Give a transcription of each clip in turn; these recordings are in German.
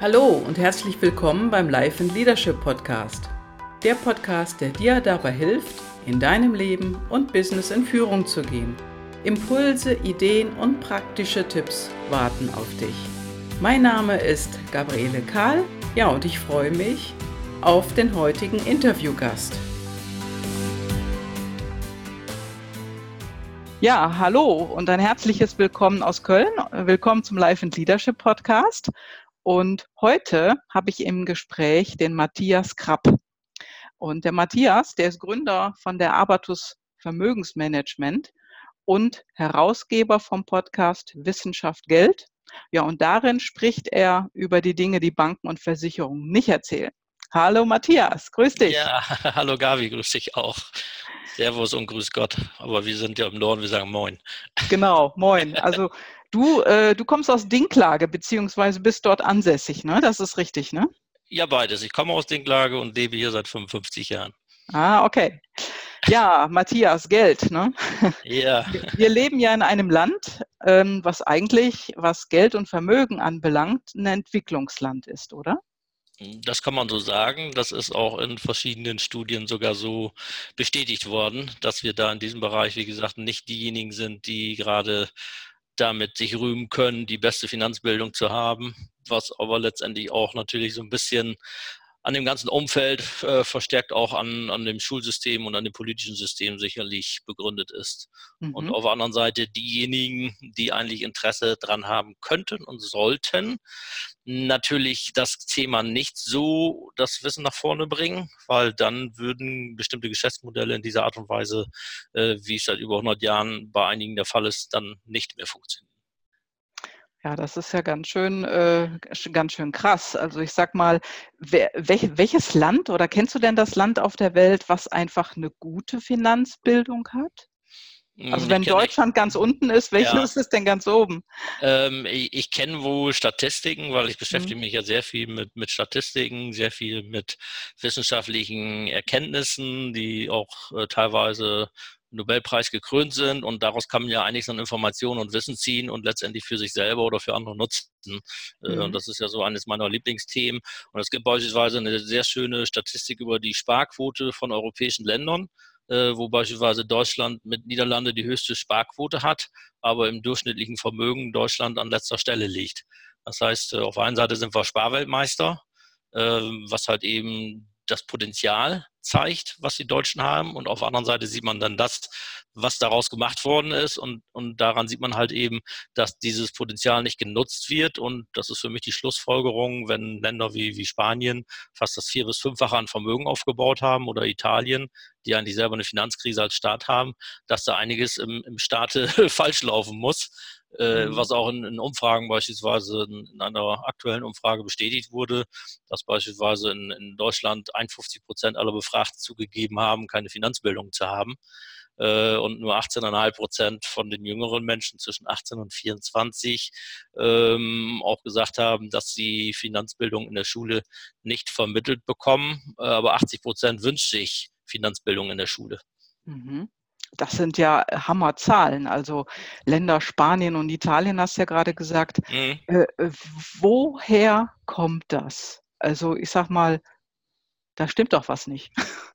Hallo und herzlich willkommen beim Life and Leadership Podcast. Der Podcast, der dir dabei hilft, in deinem Leben und Business in Führung zu gehen. Impulse, Ideen und praktische Tipps warten auf dich. Mein Name ist Gabriele Kahl, ja, und ich freue mich auf den heutigen Interviewgast. Ja, hallo und ein herzliches Willkommen aus Köln. Willkommen zum Life and Leadership Podcast. Und heute habe ich im Gespräch den Matthias Krapp. Und der Matthias, der ist Gründer von der Abatus Vermögensmanagement und Herausgeber vom Podcast Wissenschaft Geld. Ja, und darin spricht er über die Dinge, die Banken und Versicherungen nicht erzählen. Hallo Matthias, grüß dich. Ja, hallo Gavi, grüß dich auch. Servus und grüß Gott. Aber wir sind ja im Norden, wir sagen Moin. Genau, Moin. Also du, äh, du kommst aus Dinklage, beziehungsweise bist dort ansässig, ne? Das ist richtig, ne? Ja, beides. Ich komme aus Dinklage und lebe hier seit 55 Jahren. Ah, okay. Ja, Matthias, Geld, ne? Ja. Wir leben ja in einem Land, ähm, was eigentlich, was Geld und Vermögen anbelangt, ein Entwicklungsland ist, oder? Das kann man so sagen. Das ist auch in verschiedenen Studien sogar so bestätigt worden, dass wir da in diesem Bereich, wie gesagt, nicht diejenigen sind, die gerade damit sich rühmen können, die beste Finanzbildung zu haben, was aber letztendlich auch natürlich so ein bisschen an dem ganzen Umfeld äh, verstärkt auch an, an dem Schulsystem und an dem politischen System sicherlich begründet ist. Mhm. Und auf der anderen Seite diejenigen, die eigentlich Interesse dran haben könnten und sollten, natürlich das Thema nicht so das Wissen nach vorne bringen, weil dann würden bestimmte Geschäftsmodelle in dieser Art und Weise, äh, wie es seit über 100 Jahren bei einigen der Fall ist, dann nicht mehr funktionieren. Ja, das ist ja ganz schön, äh, ganz schön krass. Also ich sag mal, wer, welch, welches Land oder kennst du denn das Land auf der Welt, was einfach eine gute Finanzbildung hat? Also hm, wenn Deutschland ganz unten ist, welches ja. ist es denn ganz oben? Ähm, ich, ich kenne wohl Statistiken, weil ich beschäftige mhm. mich ja sehr viel mit, mit Statistiken, sehr viel mit wissenschaftlichen Erkenntnissen, die auch äh, teilweise Nobelpreis gekrönt sind und daraus kann man ja einiges an Informationen und Wissen ziehen und letztendlich für sich selber oder für andere nutzen. Äh, mhm. Und das ist ja so eines meiner Lieblingsthemen. Und es gibt beispielsweise eine sehr schöne Statistik über die Sparquote von europäischen Ländern äh, wo beispielsweise Deutschland mit Niederlande die höchste Sparquote hat, aber im durchschnittlichen Vermögen Deutschland an letzter Stelle liegt. Das heißt, äh, auf der einen Seite sind wir Sparweltmeister, was halt eben das Potenzial zeigt, was die Deutschen haben. Und auf der anderen Seite sieht man dann das, was daraus gemacht worden ist. Und, und daran sieht man halt eben, dass dieses Potenzial nicht genutzt wird. Und das ist für mich die Schlussfolgerung, wenn Länder wie, wie Spanien fast das vier- bis fünffache an Vermögen aufgebaut haben oder Italien, die eigentlich selber eine Finanzkrise als Staat haben, dass da einiges im, im Staate falsch laufen muss. Äh, mhm. was auch in, in, Umfragen beispielsweise in einer aktuellen Umfrage bestätigt wurde, dass beispielsweise in, in Deutschland 51 Prozent aller Befragten zugegeben haben, keine Finanzbildung zu haben äh, und nur 18,5 Prozent von den jüngeren Menschen zwischen 18 und 24 ähm, auch gesagt haben, dass sie Finanzbildung in der Schule nicht vermittelt bekommen. Äh, aber 80 Prozent wünscht sich Finanzbildung in der Schule. Mhm. Das sind ja äh, Hammerzahlen. Also Länder Spanien und Italien hast du ja gerade gesagt. Mhm. Äh, äh, woher kommt das? Also ich sag mal, da stimmt doch was nicht.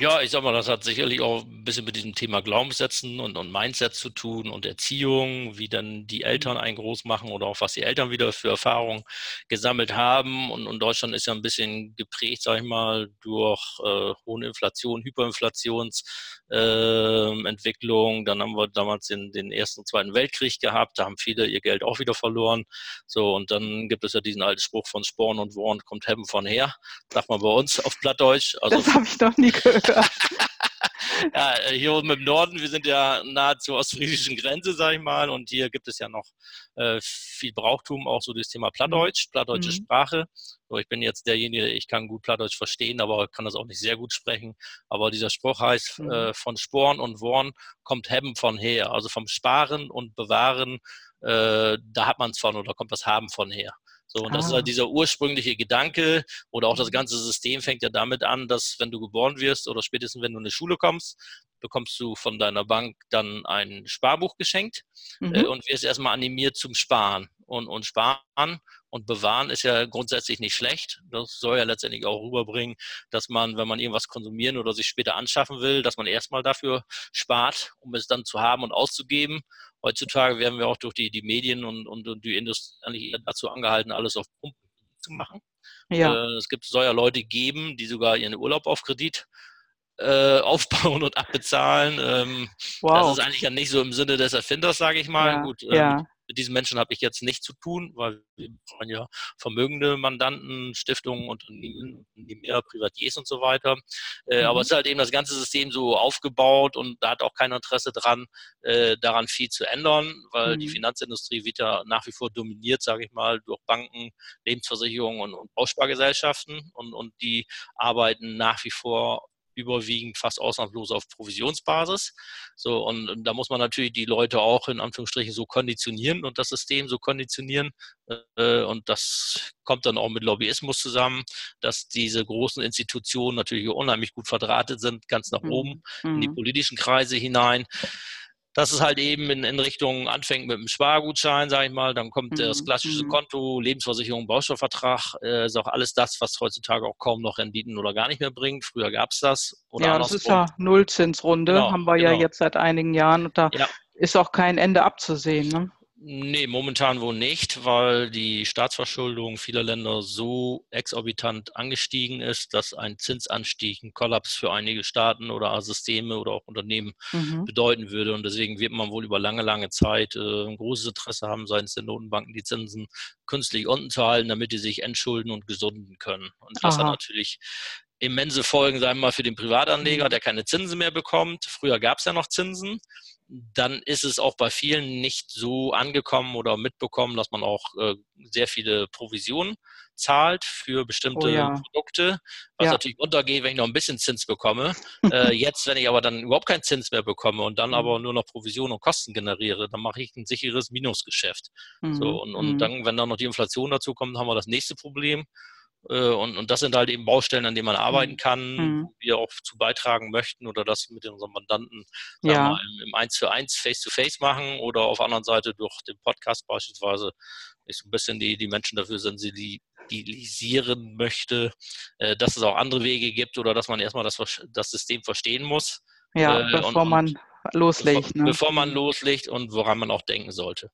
Ja, ich sag mal, das hat sicherlich auch ein bisschen mit diesem Thema Glaubenssätzen und, und Mindset zu tun und Erziehung, wie dann die Eltern einen groß machen oder auch was die Eltern wieder für Erfahrungen gesammelt haben. Und, und Deutschland ist ja ein bisschen geprägt, sag ich mal, durch äh, hohe Inflation, Hyperinflationsentwicklung. Äh, dann haben wir damals den, den Ersten und Zweiten Weltkrieg gehabt, da haben viele ihr Geld auch wieder verloren. So, und dann gibt es ja diesen alten Spruch von Sporn und Worn kommt Heaven von her, sagt man bei uns auf Plattdeutsch. Also, das habe ich noch nie gehört ja, hier oben im Norden, wir sind ja nahe zur ostfriesischen Grenze, sag ich mal, und hier gibt es ja noch äh, viel Brauchtum, auch so das Thema Plattdeutsch, plattdeutsche mhm. Sprache. So, ich bin jetzt derjenige, ich kann gut Plattdeutsch verstehen, aber kann das auch nicht sehr gut sprechen. Aber dieser Spruch heißt, mhm. äh, von Sporen und Worn kommt Hebben von her, also vom Sparen und Bewahren, äh, da hat man es von oder kommt das Haben von her. So, und ah. das ist halt ah. dieser ursprüngliche Gedanke oder auch das mhm. ganze System fängt ja damit an, dass wenn du geboren wirst oder spätestens wenn du in die Schule kommst, bekommst du von deiner Bank dann ein Sparbuch geschenkt äh, mhm. äh, und wirst erstmal animiert zum Sparen. und, und sparen. Und bewahren ist ja grundsätzlich nicht schlecht. Das soll ja letztendlich auch rüberbringen, dass man, wenn man irgendwas konsumieren oder sich später anschaffen will, dass man erstmal dafür spart, um es dann zu haben und auszugeben. Heutzutage werden wir auch durch die, die Medien und, und, und die Industrie eigentlich dazu angehalten, alles auf Pumpen zu machen. Ja. Äh, es gibt, soll ja Leute geben, die sogar ihren Urlaub auf Kredit äh, aufbauen und abbezahlen. Ähm, wow. Das ist eigentlich ja nicht so im Sinne des Erfinders, sage ich mal. Ja, Gut, ähm, ja. Mit diesen Menschen habe ich jetzt nichts zu tun, weil wir brauchen ja vermögende Mandanten, Stiftungen, Unternehmen, mehr Privatiers und so weiter. Äh, mhm. Aber es ist halt eben das ganze System so aufgebaut und da hat auch kein Interesse dran, äh, daran viel zu ändern, weil mhm. die Finanzindustrie wird ja nach wie vor dominiert, sage ich mal, durch Banken, Lebensversicherungen und, und Bauspargesellschaften und, und die arbeiten nach wie vor überwiegend fast ausnahmslos auf Provisionsbasis. So, und, da muss man natürlich die Leute auch in Anführungsstrichen so konditionieren und das System so konditionieren. Äh, und das kommt dann auch mit Lobbyismus zusammen, dass diese großen Institutionen natürlich unheimlich gut verdrahtet sind, ganz nach mhm. oben in die mhm. politischen Kreise hinein dass es halt eben in, in Richtung anfängt mit dem Spargutschein, sage ich mal, dann kommt mhm. das klassische mhm. Konto, Lebensversicherung, Baustoffvertrag, äh, ist auch alles das, was heutzutage auch kaum noch Renditen oder gar nicht mehr bringt. Früher gab es das. ja, das ist ja Nullzinsrunde, genau, haben wir genau. ja jetzt seit einigen Jahren und da ja. ist auch kein Ende abzusehen. Ne? Nee, momentan wohl nicht, weil die Staatsverschuldung vieler Länder so exorbitant angestiegen ist, dass ein Zinsanstieg, ein Kollaps für einige Staaten oder Systeme oder auch Unternehmen mhm. bedeuten würde. Und deswegen wird man wohl über lange, lange Zeit äh, ein großes Interesse haben, seitens der Notenbanken die Zinsen künstlich unten zu halten, damit die sich entschulden und gesunden können. Und das Aha. hat natürlich immense Folgen, sagen wir mal, für den Privatanleger, mhm. der keine Zinsen mehr bekommt. Früher gab es ja noch Zinsen dann ist es auch bei vielen nicht so angekommen oder mitbekommen, dass man auch äh, sehr viele Provisionen zahlt für bestimmte oh ja. Produkte, was ja. natürlich untergeht, wenn ich noch ein bisschen Zins bekomme. äh, jetzt, wenn ich aber dann überhaupt keinen Zins mehr bekomme und dann mhm. aber nur noch Provisionen und Kosten generiere, dann mache ich ein sicheres Minusgeschäft. Mhm. So, und, und mhm. dann, wenn dann noch die Inflation dazu kommt, haben wir das nächste Problem. Äh, und, und das sind halt eben Baustellen, an denen man arbeiten mhm. kann, mhm. wo wir auch zu beitragen möchten oder das mit unseren Mandanten ja. mal, im, 1 zu 1 Face-to-Face machen oder auf der anderen Seite durch den Podcast beispielsweise ich so ein bisschen die, die Menschen dafür sensibilisieren möchte, äh, dass es auch andere Wege gibt oder dass man erstmal das, das System verstehen muss. Ja, äh, bevor und, man loslegt. Bevor, ne? bevor man loslegt und woran man auch denken sollte.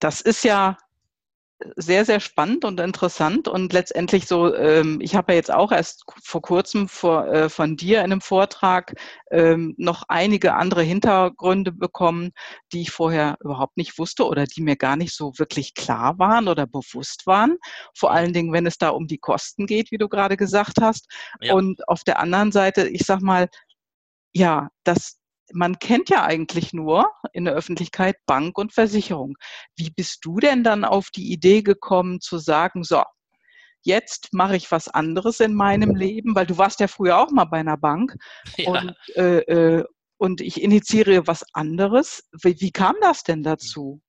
Das ist ja sehr, sehr spannend und interessant und letztendlich so, ähm, ich habe ja jetzt auch erst vor kurzem vor, äh, von dir in einem Vortrag ähm, noch einige andere Hintergründe bekommen, die ich vorher überhaupt nicht wusste oder die mir gar nicht so wirklich klar waren oder bewusst waren. Vor allen Dingen, wenn es da um die Kosten geht, wie du gerade gesagt hast. Ja. Und auf der anderen Seite, ich sag mal, ja, das, man kennt ja eigentlich nur in der Öffentlichkeit Bank und Versicherung. Wie bist du denn dann auf die Idee gekommen zu sagen, so, jetzt mache ich was anderes in meinem Leben, weil du warst ja früher auch mal bei einer Bank ja. und, äh, äh, und ich initiiere was anderes. Wie, wie kam das denn dazu?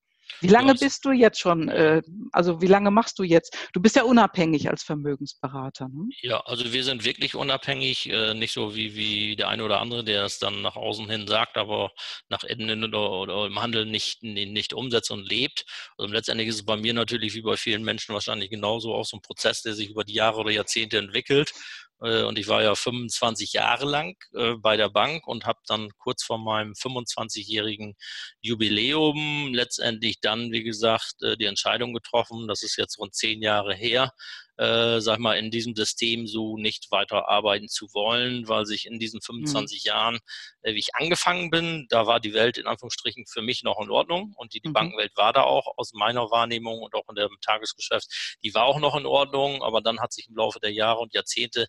Wie lange ja, bist du jetzt schon, äh, also wie lange machst du jetzt? Du bist ja unabhängig als Vermögensberater. Ne? Ja, also wir sind wirklich unabhängig, äh, nicht so wie, wie der eine oder andere, der es dann nach außen hin sagt, aber nach innen oder, oder im Handel nicht, nicht umsetzt und lebt. Also letztendlich ist es bei mir natürlich wie bei vielen Menschen wahrscheinlich genauso auch so ein Prozess, der sich über die Jahre oder Jahrzehnte entwickelt. Äh, und ich war ja 25 Jahre lang äh, bei der Bank und habe dann kurz vor meinem 25-jährigen Jubiläum letztendlich dann, wie gesagt, äh, die Entscheidung getroffen, das ist jetzt rund zehn Jahre her, äh, sag mal, in diesem System so nicht weiter arbeiten zu wollen, weil sich in diesen 25 mhm. Jahren, äh, wie ich angefangen bin, da war die Welt in Anführungsstrichen für mich noch in Ordnung und die, die mhm. Bankenwelt war da auch aus meiner Wahrnehmung und auch in dem Tagesgeschäft, die war auch noch in Ordnung, aber dann hat sich im Laufe der Jahre und Jahrzehnte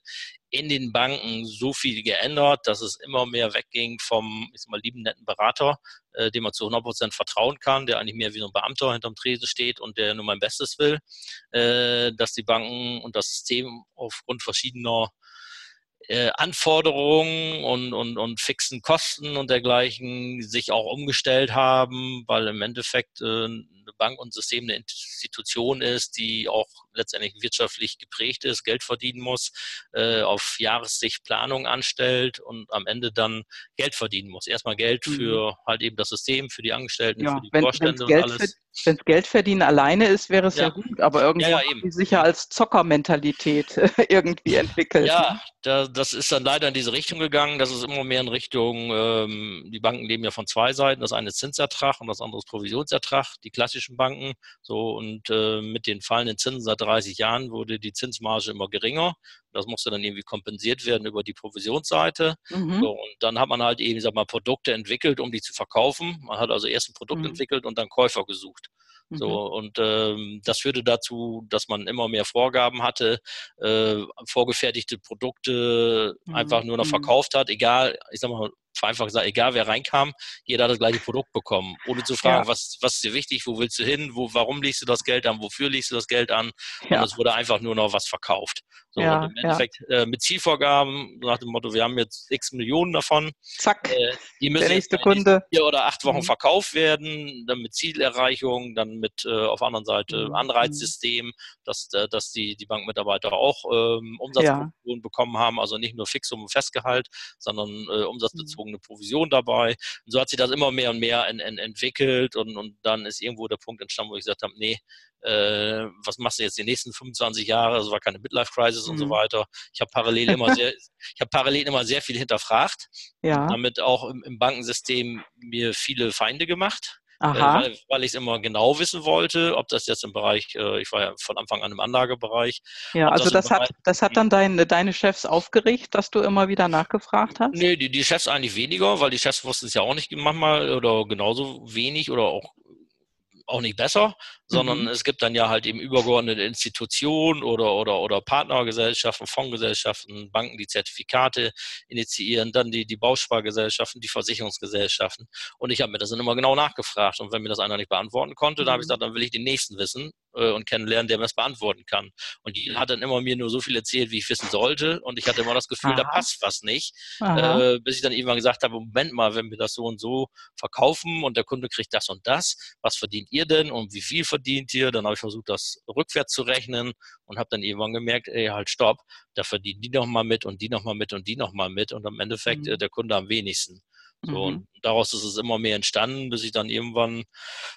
in den Banken so viel geändert, dass es immer mehr wegging vom, ich sag mal, lieben netten Berater, äh, dem man zu 100 Prozent vertrauen kann, der eigentlich mehr wie so ein Beamter hinterm Tresen steht und der nur mein Bestes will, äh, dass die Banken und das System aufgrund verschiedener äh, Anforderungen und, und, und fixen Kosten und dergleichen sich auch umgestellt haben, weil im Endeffekt äh, eine Bank und System eine Institution ist, die auch letztendlich wirtschaftlich geprägt ist, Geld verdienen muss, äh, auf Jahressicht Planung anstellt und am Ende dann Geld verdienen muss. Erstmal Geld mhm. für halt eben das System, für die Angestellten, ja, für die wenn, Vorstände und alles. Wenn es Geld verdienen alleine ist, wäre es ja, ja gut, aber irgendwie ja, ja, sicher als Zockermentalität irgendwie entwickelt. Ja, da, das ist dann leider in diese Richtung gegangen. Das ist immer mehr in Richtung, ähm, die Banken leben ja von zwei Seiten. Das eine ist Zinsertrag und das andere ist Provisionsertrag, die klassischen Banken. So und äh, mit den fallenden Zinsen seit 30 Jahren wurde die Zinsmarge immer geringer. Das musste dann irgendwie kompensiert werden über die Provisionsseite. Mhm. So, und dann hat man halt eben, sag mal, Produkte entwickelt, um die zu verkaufen. Man hat also erst ein Produkt mhm. entwickelt und dann Käufer gesucht. So, mhm. und ähm, das führte dazu, dass man immer mehr Vorgaben hatte, äh, vorgefertigte Produkte mhm. einfach nur noch mhm. verkauft hat, egal, ich sag mal, einfach gesagt, egal wer reinkam, jeder hat das gleiche Produkt bekommen, ohne zu fragen, ja. was, was ist dir wichtig, wo willst du hin, wo, warum legst du das Geld an, wofür legst du das Geld an? Ja. Und es wurde einfach nur noch was verkauft. So, ja, und im Endeffekt äh, mit Zielvorgaben, nach dem Motto, wir haben jetzt x Millionen davon. Zack, äh, die müssen der nächste Kunde. vier oder acht Wochen mhm. verkauft werden, dann mit Zielerreichung, dann mit äh, auf der anderen Seite mhm. Anreizsystem, dass, äh, dass die, die Bankmitarbeiter auch ähm, Umsatzprovision bekommen haben, also nicht nur Fixum und Festgehalt, sondern äh, umsatzbezogen eine Provision dabei. Und so hat sich das immer mehr und mehr en, en, entwickelt und, und dann ist irgendwo der Punkt entstanden, wo ich gesagt habe, nee, äh, was machst du jetzt die nächsten 25 Jahre? Das war keine Midlife-Crisis mhm. und so mhm. weiter. Ich habe parallel immer sehr, ich habe parallel immer sehr viel hinterfragt. Ja. damit auch im, im Bankensystem mir viele Feinde gemacht. Äh, Aha. weil, weil ich es immer genau wissen wollte, ob das jetzt im Bereich, äh, ich war ja von Anfang an im Anlagebereich. Ja, also das, das hat, das hat dann dein, deine Chefs aufgeregt, dass du immer wieder nachgefragt hast? Nee, die, die Chefs eigentlich weniger, weil die Chefs wussten es ja auch nicht manchmal oder genauso wenig oder auch auch nicht besser, sondern mhm. es gibt dann ja halt eben übergeordnete Institutionen oder, oder, oder Partnergesellschaften, Fondsgesellschaften, Banken, die Zertifikate initiieren, dann die, die Bauspargesellschaften, die Versicherungsgesellschaften. Und ich habe mir das dann immer genau nachgefragt. Und wenn mir das einer nicht beantworten konnte, mhm. dann habe ich gesagt, dann will ich den nächsten wissen äh, und kennenlernen, der mir das beantworten kann. Und die hat dann immer mir nur so viel erzählt, wie ich wissen sollte. Und ich hatte immer das Gefühl, Aha. da passt was nicht. Äh, bis ich dann irgendwann gesagt habe, Moment mal, wenn wir das so und so verkaufen und der Kunde kriegt das und das, was verdient ihr denn und wie viel verdient ihr? Dann habe ich versucht, das rückwärts zu rechnen und habe dann irgendwann gemerkt, ey, halt stopp, da verdienen die nochmal mit und die nochmal mit und die nochmal mit und am Endeffekt mhm. äh, der Kunde am wenigsten. So, mhm. und daraus ist es immer mehr entstanden, bis ich dann irgendwann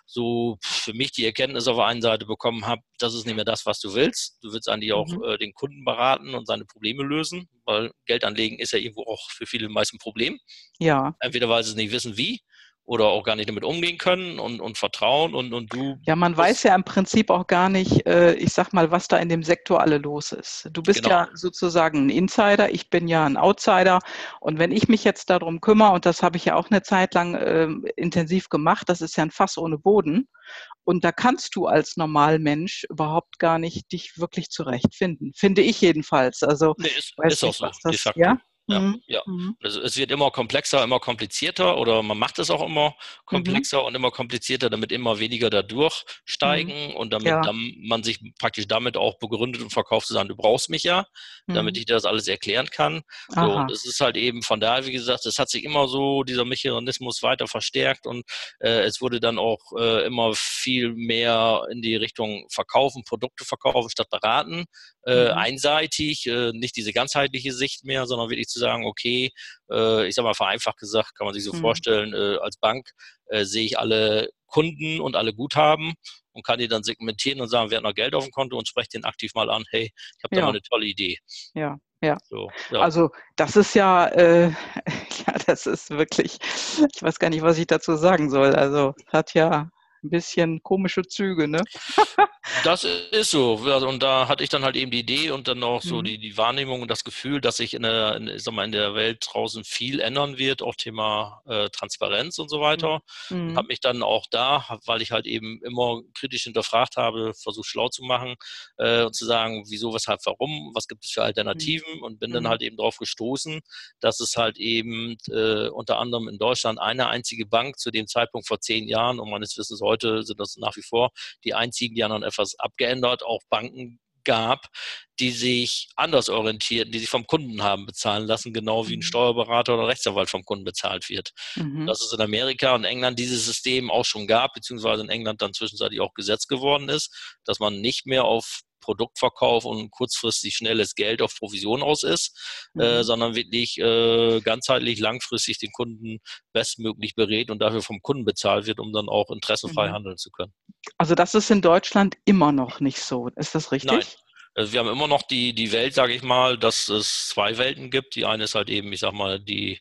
so für mich die Erkenntnis auf der einen Seite bekommen habe, das ist nicht mehr das, was du willst. Du willst eigentlich auch mhm. äh, den Kunden beraten und seine Probleme lösen, weil Geld anlegen ist ja irgendwo auch für viele meist ein Problem. Ja. Entweder weil sie es nicht wissen, wie, oder auch gar nicht damit umgehen können und, und vertrauen und, und du. Ja, man weiß ja im Prinzip auch gar nicht, äh, ich sag mal, was da in dem Sektor alle los ist. Du bist genau. ja sozusagen ein Insider, ich bin ja ein Outsider und wenn ich mich jetzt darum kümmere, und das habe ich ja auch eine Zeit lang äh, intensiv gemacht, das ist ja ein Fass ohne Boden. Und da kannst du als Normalmensch überhaupt gar nicht dich wirklich zurechtfinden. Finde ich jedenfalls. Also, nee, ist, ist auch so, das, Ja? Ja, mhm. ja. Mhm. Also es wird immer komplexer, immer komplizierter oder man macht es auch immer komplexer mhm. und immer komplizierter, damit immer weniger da durchsteigen mhm. und damit ja. dann man sich praktisch damit auch begründet und verkauft zu sagen, du brauchst mich ja, damit mhm. ich dir das alles erklären kann. So, und es ist halt eben von daher, wie gesagt, es hat sich immer so dieser Mechanismus weiter verstärkt und äh, es wurde dann auch äh, immer viel mehr in die Richtung verkaufen, Produkte verkaufen statt beraten, äh, mhm. einseitig, äh, nicht diese ganzheitliche Sicht mehr, sondern wirklich zu sagen, okay, äh, ich sage mal vereinfacht gesagt, kann man sich so mhm. vorstellen, äh, als Bank äh, sehe ich alle Kunden und alle Guthaben und kann die dann segmentieren und sagen, wer hat noch Geld auf dem Konto und spreche den aktiv mal an, hey, ich habe da mal eine tolle Idee. Ja, ja. So, ja. Also das ist ja, äh, ja, das ist wirklich, ich weiß gar nicht, was ich dazu sagen soll. Also hat ja ein bisschen komische Züge, ne? das ist so. Und da hatte ich dann halt eben die Idee und dann auch so mhm. die, die Wahrnehmung und das Gefühl, dass sich in der, in, ich sag mal, in der Welt draußen viel ändern wird, auch Thema äh, Transparenz und so weiter. Mhm. Und habe mich dann auch da, weil ich halt eben immer kritisch hinterfragt habe, versucht schlau zu machen äh, und zu sagen, wieso, weshalb, warum, was gibt es für Alternativen mhm. und bin dann mhm. halt eben darauf gestoßen, dass es halt eben äh, unter anderem in Deutschland eine einzige Bank zu dem Zeitpunkt vor zehn Jahren, um meines Wissens heute sind das nach wie vor die einzigen, die anderen etwas abgeändert, auch Banken gab, die sich anders orientierten, die sich vom Kunden haben bezahlen lassen, genau wie ein mhm. Steuerberater oder Rechtsanwalt vom Kunden bezahlt wird. Mhm. Dass es in Amerika und England dieses System auch schon gab, beziehungsweise in England dann zwischenzeitlich auch Gesetz geworden ist, dass man nicht mehr auf Produktverkauf und kurzfristig schnelles Geld auf Provision aus ist, äh, mhm. äh, sondern wirklich äh, ganzheitlich langfristig den Kunden bestmöglich berät und dafür vom Kunden bezahlt wird, um dann auch interessenfrei mhm. handeln zu können. Also das ist in Deutschland immer noch nicht so. Ist das richtig? Nein. Also wir haben immer noch die, die Welt, sage ich mal, dass es zwei Welten gibt. Die eine ist halt eben, ich sag mal, die,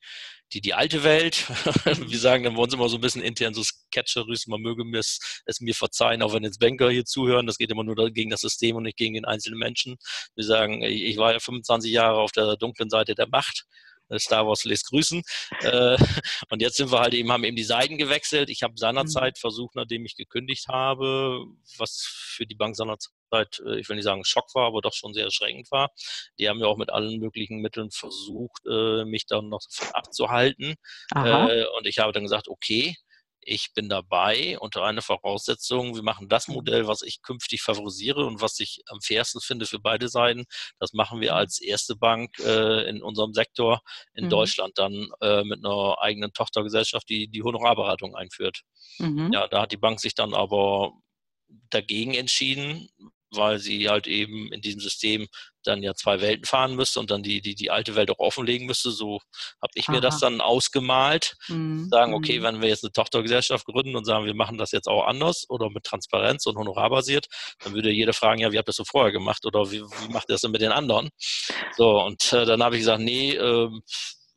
die, die alte Welt. wir sagen dann bei uns immer so ein bisschen intern so sketcherüs, man möge mir es, es, mir verzeihen, auch wenn jetzt Banker hier zuhören, das geht immer nur gegen das System und nicht gegen den einzelnen Menschen. Wir sagen, ich war ja 25 Jahre auf der dunklen Seite der Macht. Star Wars lässt grüßen. Äh, und jetzt sind wir halt eben, haben eben die Seiten gewechselt. Ich habe seinerzeit mhm. versucht, nachdem ich gekündigt habe, was für die Bank seinerzeit äh, ich will nicht sagen Schock war, aber doch schon sehr erschreckend war. Die haben ja auch mit allen möglichen Mitteln versucht, äh, mich dann noch abzuhalten. Aha. Und ich habe dann gesagt, okay, ich bin dabei unter einer Voraussetzung, wir machen das mhm. Modell, was ich künftig favorisiere und was ich am fairsten finde für beide Seiten. Das machen wir als erste Bank äh, in unserem Sektor in mhm. Deutschland dann äh, mit einer eigenen Tochtergesellschaft, die die Honorarberatung einführt. Mhm. Ja, da hat die Bank sich dann aber dagegen entschieden, weil sie halt eben in diesem System dann ja zwei Welten fahren müsste und dann die, die, die alte Welt auch offenlegen müsste. So habe ich Aha. mir das dann ausgemalt. Mhm. Sagen, okay, mhm. wenn wir jetzt eine Tochtergesellschaft gründen und sagen, wir machen das jetzt auch anders oder mit Transparenz und honorarbasiert, dann würde jeder fragen, ja, wie habt ihr das so vorher gemacht oder wie, wie macht ihr das denn mit den anderen? So, und äh, dann habe ich gesagt, nee, äh,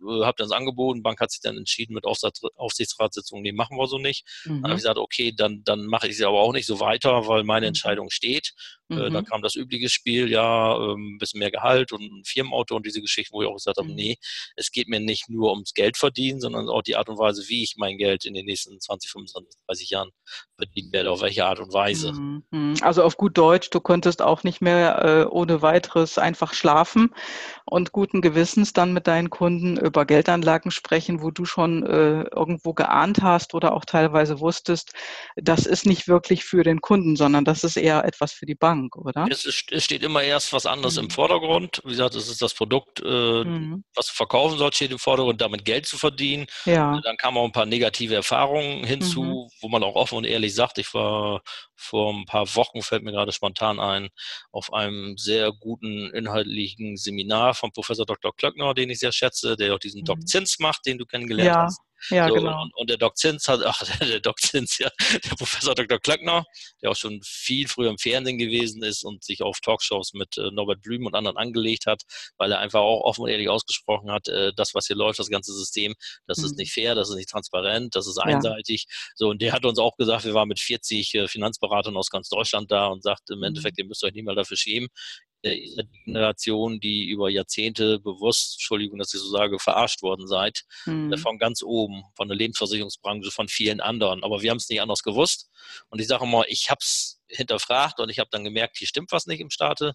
äh, habe das angeboten, Bank hat sich dann entschieden mit Aufsichtsratssitzung, nee, machen wir so nicht. Mhm. Dann habe ich gesagt, okay, dann, dann mache ich sie aber auch nicht so weiter, weil meine mhm. Entscheidung steht. Äh, mhm. Äh, dann kam das übliche Spiel, ja, ein ähm, bisschen mehr Gehalt und ein Firmenauto und diese Geschichten, wo ich auch gesagt habe, mhm. nee, es geht mir nicht nur ums Geld verdienen, sondern auch die Art und Weise, wie ich mein Geld in den nächsten 20, 25, 30 Jahren verdienen werde, auf welche Art und Weise. Mhm. Mhm. Also auf gut Deutsch, du konntest auch nicht mehr äh, ohne weiteres einfach schlafen und guten Gewissens dann mit deinen Kunden über Geldanlagen sprechen, wo du schon äh, irgendwo geahnt hast oder auch teilweise wusstest, das ist nicht wirklich für den Kunden, sondern das ist eher etwas für die Bank, oder? Es, ist, es steht immer erst was anderes mhm. im Vordergrund. Wie gesagt, es ist das Produkt, äh, mhm. was du verkaufen sollst, steht im Vordergrund, damit Geld zu verdienen. Ja. Dann kamen auch ein paar negative Erfahrungen hinzu, mhm. wo man auch offen und ehrlich sagt, ich war vor ein paar Wochen, fällt mir gerade spontan ein, auf einem sehr guten inhaltlichen Seminar von Professor Dr. Klöckner, den ich sehr schätze, der auch diesen mhm. Doc Zins macht, den du kennengelernt ja. hast. Ja, so, genau. Und, und, der Doc Zins hat, ach, der Doc Zins, ja, der Professor Dr. Klöckner, der auch schon viel früher im Fernsehen gewesen ist und sich auf Talkshows mit äh, Norbert Blüm und anderen angelegt hat, weil er einfach auch offen und ehrlich ausgesprochen hat, äh, das, was hier läuft, das ganze System, das mhm. ist nicht fair, das ist nicht transparent, das ist einseitig. Ja. So, und der hat uns auch gesagt, wir waren mit 40 äh, Finanzberatern aus ganz Deutschland da und sagt im mhm. Endeffekt, ihr müsst euch nicht mal dafür schämen, Generation, die über Jahrzehnte bewusst, Entschuldigung, dass ich so sage, verarscht worden seid, mhm. von ganz oben, von der Lebensversicherungsbranche, von vielen anderen. Aber wir haben es nicht anders gewusst. Und ich sage mal, ich habe es hinterfragt und ich habe dann gemerkt, hier stimmt was nicht im Staate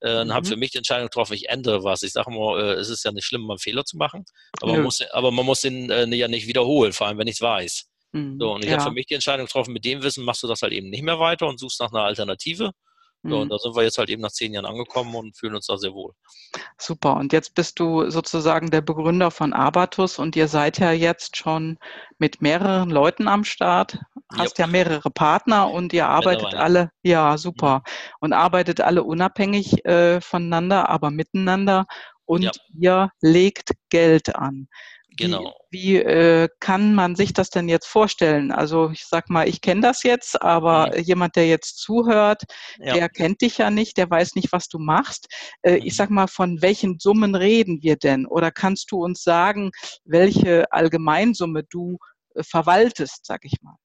äh, und mhm. habe für mich die Entscheidung getroffen, ich ändere was. Ich sage mal, äh, es ist ja nicht schlimm, mal einen Fehler zu machen, aber, man muss, aber man muss den äh, ja nicht wiederholen, vor allem wenn ich es weiß. Mhm. So, und ich ja. habe für mich die Entscheidung getroffen, mit dem Wissen machst du das halt eben nicht mehr weiter und suchst nach einer Alternative. So, und mhm. da sind wir jetzt halt eben nach zehn Jahren angekommen und fühlen uns da sehr wohl. Super. Und jetzt bist du sozusagen der Begründer von Abatus und ihr seid ja jetzt schon mit mehreren Leuten am Start, hast yep. ja mehrere Partner und ihr arbeitet alle, ja, super. Mhm. Und arbeitet alle unabhängig äh, voneinander, aber miteinander und yep. ihr legt Geld an. Genau. Wie, wie äh, kann man sich das denn jetzt vorstellen? Also ich sag mal, ich kenne das jetzt, aber mhm. jemand, der jetzt zuhört, ja. der kennt dich ja nicht, der weiß nicht, was du machst. Äh, mhm. Ich sag mal, von welchen Summen reden wir denn? Oder kannst du uns sagen, welche Allgemeinsumme du äh, verwaltest, sag ich mal?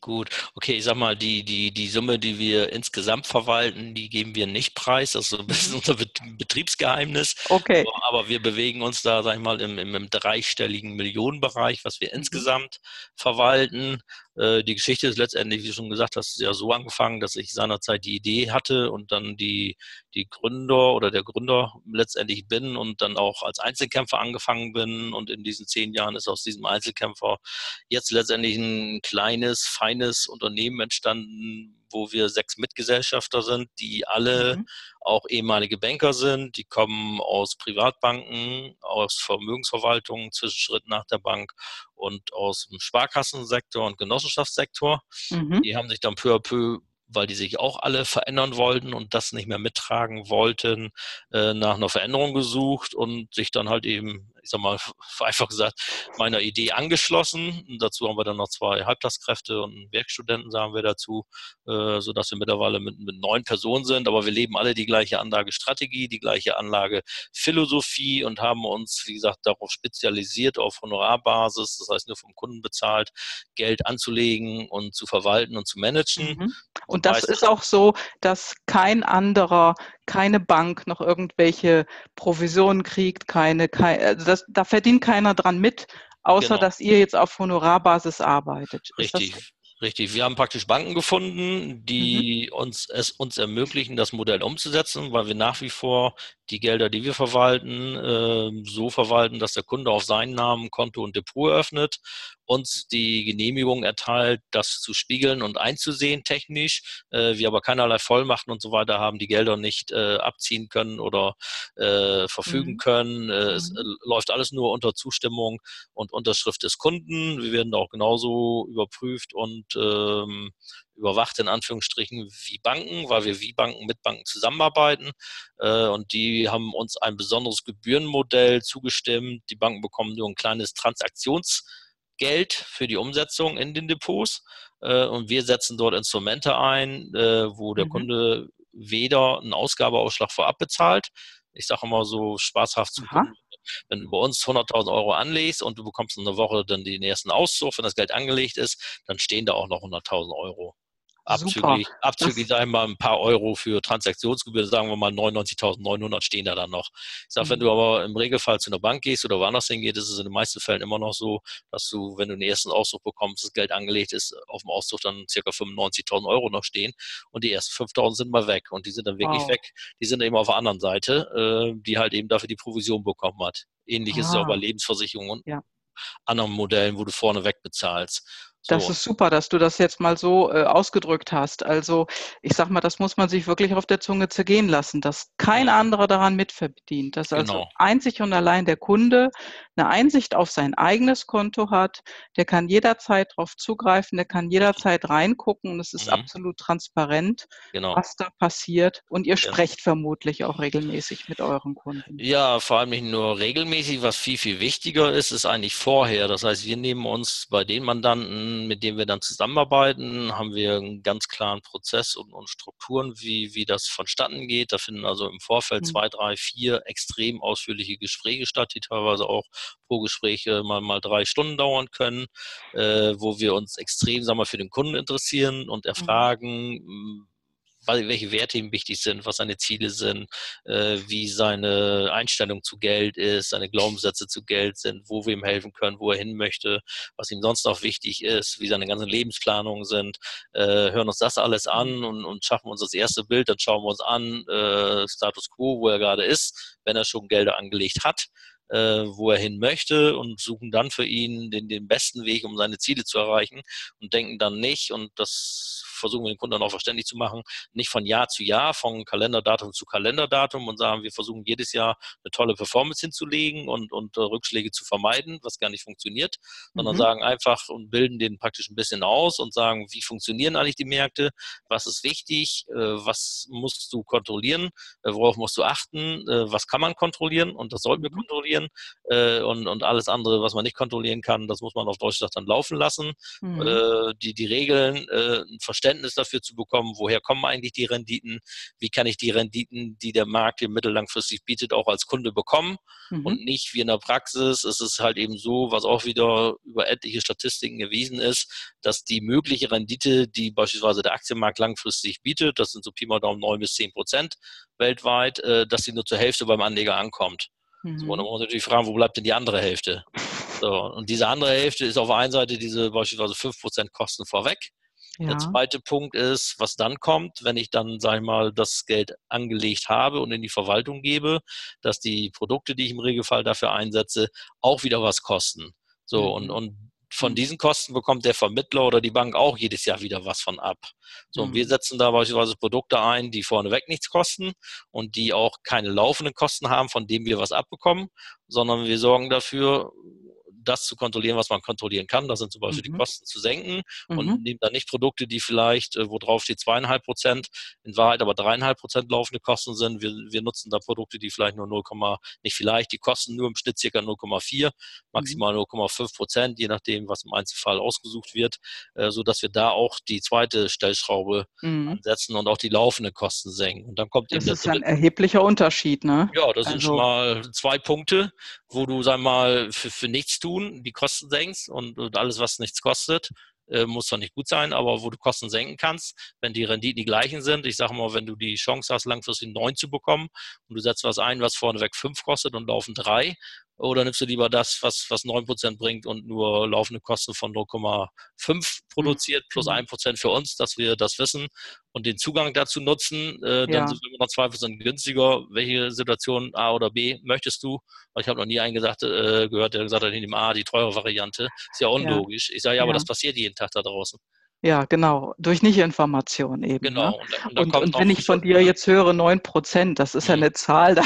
Gut, okay, ich sag mal, die, die, die Summe, die wir insgesamt verwalten, die geben wir nicht preis. Das ist so ein bisschen mhm. unser Betriebsgeheimnis. Okay. Aber, aber, wir bewegen uns da, sag ich mal, im, im, im dreistelligen Millionenbereich, was wir mhm. insgesamt verwalten. Äh, die Geschichte ist letztendlich, wie du schon gesagt hast, ja so angefangen, dass ich seinerzeit die Idee hatte und dann die, die Gründer oder der Gründer letztendlich bin und dann auch als Einzelkämpfer angefangen bin. Und in diesen zehn Jahren ist aus diesem Einzelkämpfer jetzt letztendlich ein kleines, feines Unternehmen entstanden, wo wir sechs Mitgesellschafter sind, die alle mhm. auch ehemalige Banker sind. Die kommen aus Privatbanken, aus Vermögensverwaltungen, Zwischenschritt nach der Bank und aus dem Sparkassensektor und Genossenschaftssektor. Mhm. Die haben sich dann peu à peu weil die sich auch alle verändern wollten und das nicht mehr mittragen wollten, äh, nach einer Veränderung gesucht und sich dann halt eben, ich sag mal, einfach gesagt, meiner Idee angeschlossen. Und dazu haben wir dann noch zwei Halbtagskräfte und Werkstudenten, sagen wir dazu, äh, sodass wir mittlerweile mit, mit neun Personen sind, aber wir leben alle die gleiche Anlagestrategie, die gleiche Anlagephilosophie und haben uns, wie gesagt, darauf spezialisiert, auf Honorarbasis, das heißt nur vom Kunden bezahlt, Geld anzulegen und zu verwalten und zu managen. Mhm. Und das ist auch so, dass kein anderer, keine Bank noch irgendwelche Provisionen kriegt, keine, keine also das, da verdient keiner dran mit, außer genau. dass ihr jetzt auf Honorarbasis arbeitet. Richtig. Richtig, wir haben praktisch Banken gefunden, die mhm. uns es uns ermöglichen, das Modell umzusetzen, weil wir nach wie vor die Gelder, die wir verwalten, äh, so verwalten, dass der Kunde auf seinen Namen Konto und Depot eröffnet, uns die Genehmigung erteilt, das zu spiegeln und einzusehen technisch, äh, wir aber keinerlei Vollmachten und so weiter haben, die Gelder nicht äh, abziehen können oder äh, verfügen mhm. können. Äh, es mhm. Äh, läuft alles nur unter Zustimmung und Unterschrift des Kunden. Wir werden auch genauso überprüft und ähm, überwacht in Anführungsstrichen wie Banken, weil wir wie Banken mit Banken zusammenarbeiten. Äh, und die haben uns ein besonderes Gebührenmodell zugestimmt. Die Banken bekommen nur ein kleines Transaktionsgeld für die Umsetzung in den Depots. Äh, und wir setzen dort Instrumente ein, äh, wo der mhm. Kunde weder einen Ausgabeausschlag vorab bezahlt. Ich sage immer so spaßhaft zu Kunden, wenn du bei uns 100.000 Euro anlegst und du bekommst in einer Woche dann den ersten Auszug, wenn das Geld angelegt ist, dann stehen da auch noch 100.000 Euro abzüglich, abzüglich sagen wir mal ein paar Euro für Transaktionsgebühren, sagen wir mal 99.900 stehen da dann noch. Ich sage, mhm. wenn du aber im Regelfall zu einer Bank gehst oder woanders hingehst, ist es in den meisten Fällen immer noch so, dass du, wenn du den ersten Auszug bekommst, das Geld angelegt ist, auf dem Auszug dann circa 95.000 Euro noch stehen und die ersten 5.000 sind mal weg und die sind dann wirklich wow. weg. Die sind eben auf der anderen Seite, äh, die halt eben dafür die Provision bekommen hat. Ähnlich ah. ist es auch bei Lebensversicherungen und ja. anderen Modellen, wo du vorne weg bezahlst. Das ist super, dass du das jetzt mal so äh, ausgedrückt hast. Also ich sag mal, das muss man sich wirklich auf der Zunge zergehen lassen, dass kein anderer daran mitverdient, dass also genau. also einzig und allein der Kunde eine Einsicht auf sein eigenes Konto hat, der kann jederzeit darauf zugreifen, der kann jederzeit reingucken und es ist mhm. absolut transparent, genau. was da passiert. Und ihr sprecht ja. vermutlich auch regelmäßig mit euren Kunden. Ja, vor allem nicht nur regelmäßig, was viel, viel wichtiger ist, ist eigentlich vorher. Das heißt, wir nehmen uns bei den Mandanten mit denen wir dann zusammenarbeiten, haben wir einen ganz klaren Prozess und, und Strukturen, wie, wie das vonstatten geht. Da finden also im Vorfeld mhm. zwei, drei, vier extrem ausführliche Gespräche statt, die teilweise auch pro Gespräch mal, mal drei Stunden dauern können, äh, wo wir uns extrem sagen wir, für den Kunden interessieren und mhm. erfragen, mhm welche Werte ihm wichtig sind, was seine Ziele sind, äh, wie seine Einstellung zu Geld ist, seine Glaubenssätze zu Geld sind, wo wir ihm helfen können, wo er hin möchte, was ihm sonst noch wichtig ist, wie seine ganzen Lebensplanungen sind, äh, hören uns das alles an und, und, schaffen uns das erste Bild, dann schauen wir uns an, äh, Status quo, wo er gerade ist, wenn er schon Gelder angelegt hat äh, wo er hin möchte und suchen dann für ihn den, den besten Weg, um seine Ziele zu erreichen und denken dann nicht, und das versuchen wir den Kunden dann auch verständlich zu machen, nicht von Jahr zu Jahr, von Kalenderdatum zu Kalenderdatum und sagen, wir versuchen jedes Jahr eine tolle Performance hinzulegen und, und äh, Rückschläge zu vermeiden, was gar nicht funktioniert, sondern mhm. sagen einfach und bilden den praktisch ein bisschen aus und sagen, wie funktionieren eigentlich die Märkte, was ist wichtig, äh, was musst du kontrollieren, äh, worauf musst du achten, äh, was kann man kontrollieren und das sollten wir mhm. kontrollieren äh, und, und alles andere, was man nicht kontrollieren kann, das muss man auf Deutsch gesagt dann laufen lassen. Mhm. Äh, die, die Regeln, ein Verständnis Verständnis dafür zu bekommen, woher kommen eigentlich die Renditen, wie kann ich die Renditen, die der Markt hier mittellangfristig bietet, auch als Kunde bekommen mhm. und nicht wie in der Praxis. Es ist halt eben so, was auch wieder über etliche Statistiken erwiesen ist, dass die mögliche Rendite, die beispielsweise der Aktienmarkt langfristig bietet, das sind so Pi mal Daumen 9 bis 10 Prozent weltweit, äh, dass sie nur zur Hälfte beim Anleger ankommt. Mhm. So, und dann muss man natürlich fragen, wo bleibt denn die andere Hälfte? So, und diese andere Hälfte ist auf der einen Seite diese beispielsweise 5% Kosten vorweg. Ja. Der zweite Punkt ist, was dann kommt, wenn ich dann, sag ich mal, das Geld angelegt habe und in die Verwaltung gebe, dass die Produkte, die ich im Regelfall dafür einsetze, auch wieder was kosten. So, mhm. und, und von mhm. diesen Kosten bekommt der Vermittler oder die Bank auch jedes Jahr wieder was von ab. So, und wir mhm. setzen da beispielsweise Produkte ein, die vorneweg nichts kosten und die auch keine laufenden Kosten haben, von denen wir was abbekommen, sondern wir sorgen dafür, das zu kontrollieren, was man kontrollieren kann. Das sind zum Beispiel mhm. die Kosten zu senken mhm. und nehmen dann nicht Produkte, die vielleicht, äh, wo drauf steht zweieinhalb Prozent, in Wahrheit aber dreieinhalb Prozent laufende Kosten sind. Wir, wir nutzen da Produkte, die vielleicht nur 0, nicht vielleicht, die kosten nur im Schnitt circa 0,4, mhm. maximal 0,5 Prozent, je nachdem, was im Einzelfall ausgesucht wird, äh, so dass wir da auch die zweite Stellschraube mhm. ansetzen und auch die laufenden Kosten senken. Und dann kommt das ist ein erheblicher Unterschied, ne? Ja, das also, sind schon mal zwei Punkte, wo du, sag mal, für, für nichts tun, die Kosten senkst und, und alles, was nichts kostet, äh, muss zwar nicht gut sein, aber wo du Kosten senken kannst, wenn die Renditen die gleichen sind. Ich sage mal, wenn du die Chance hast, langfristig 9 zu bekommen und du setzt was ein, was vorneweg 5 kostet und laufen 3 oder nimmst du lieber das, was, was 9% bringt und nur laufende Kosten von 0,5 produziert, plus 1% mhm. für uns, dass wir das wissen und den Zugang dazu nutzen? Äh, dann ja. sind wir noch 2% günstiger. Welche Situation A oder B möchtest du? Weil ich habe noch nie einen gesagt, äh, gehört, der gesagt hat, in dem A die teure Variante. Ist ja unlogisch. Ja. Ich sage ja, aber ja. das passiert jeden Tag da draußen. Ja, genau. Durch Nicht-Information eben. Genau. Ne? Und, und, und wenn ich von dir jetzt höre, 9 Prozent, das ist ja mhm. eine Zahl, da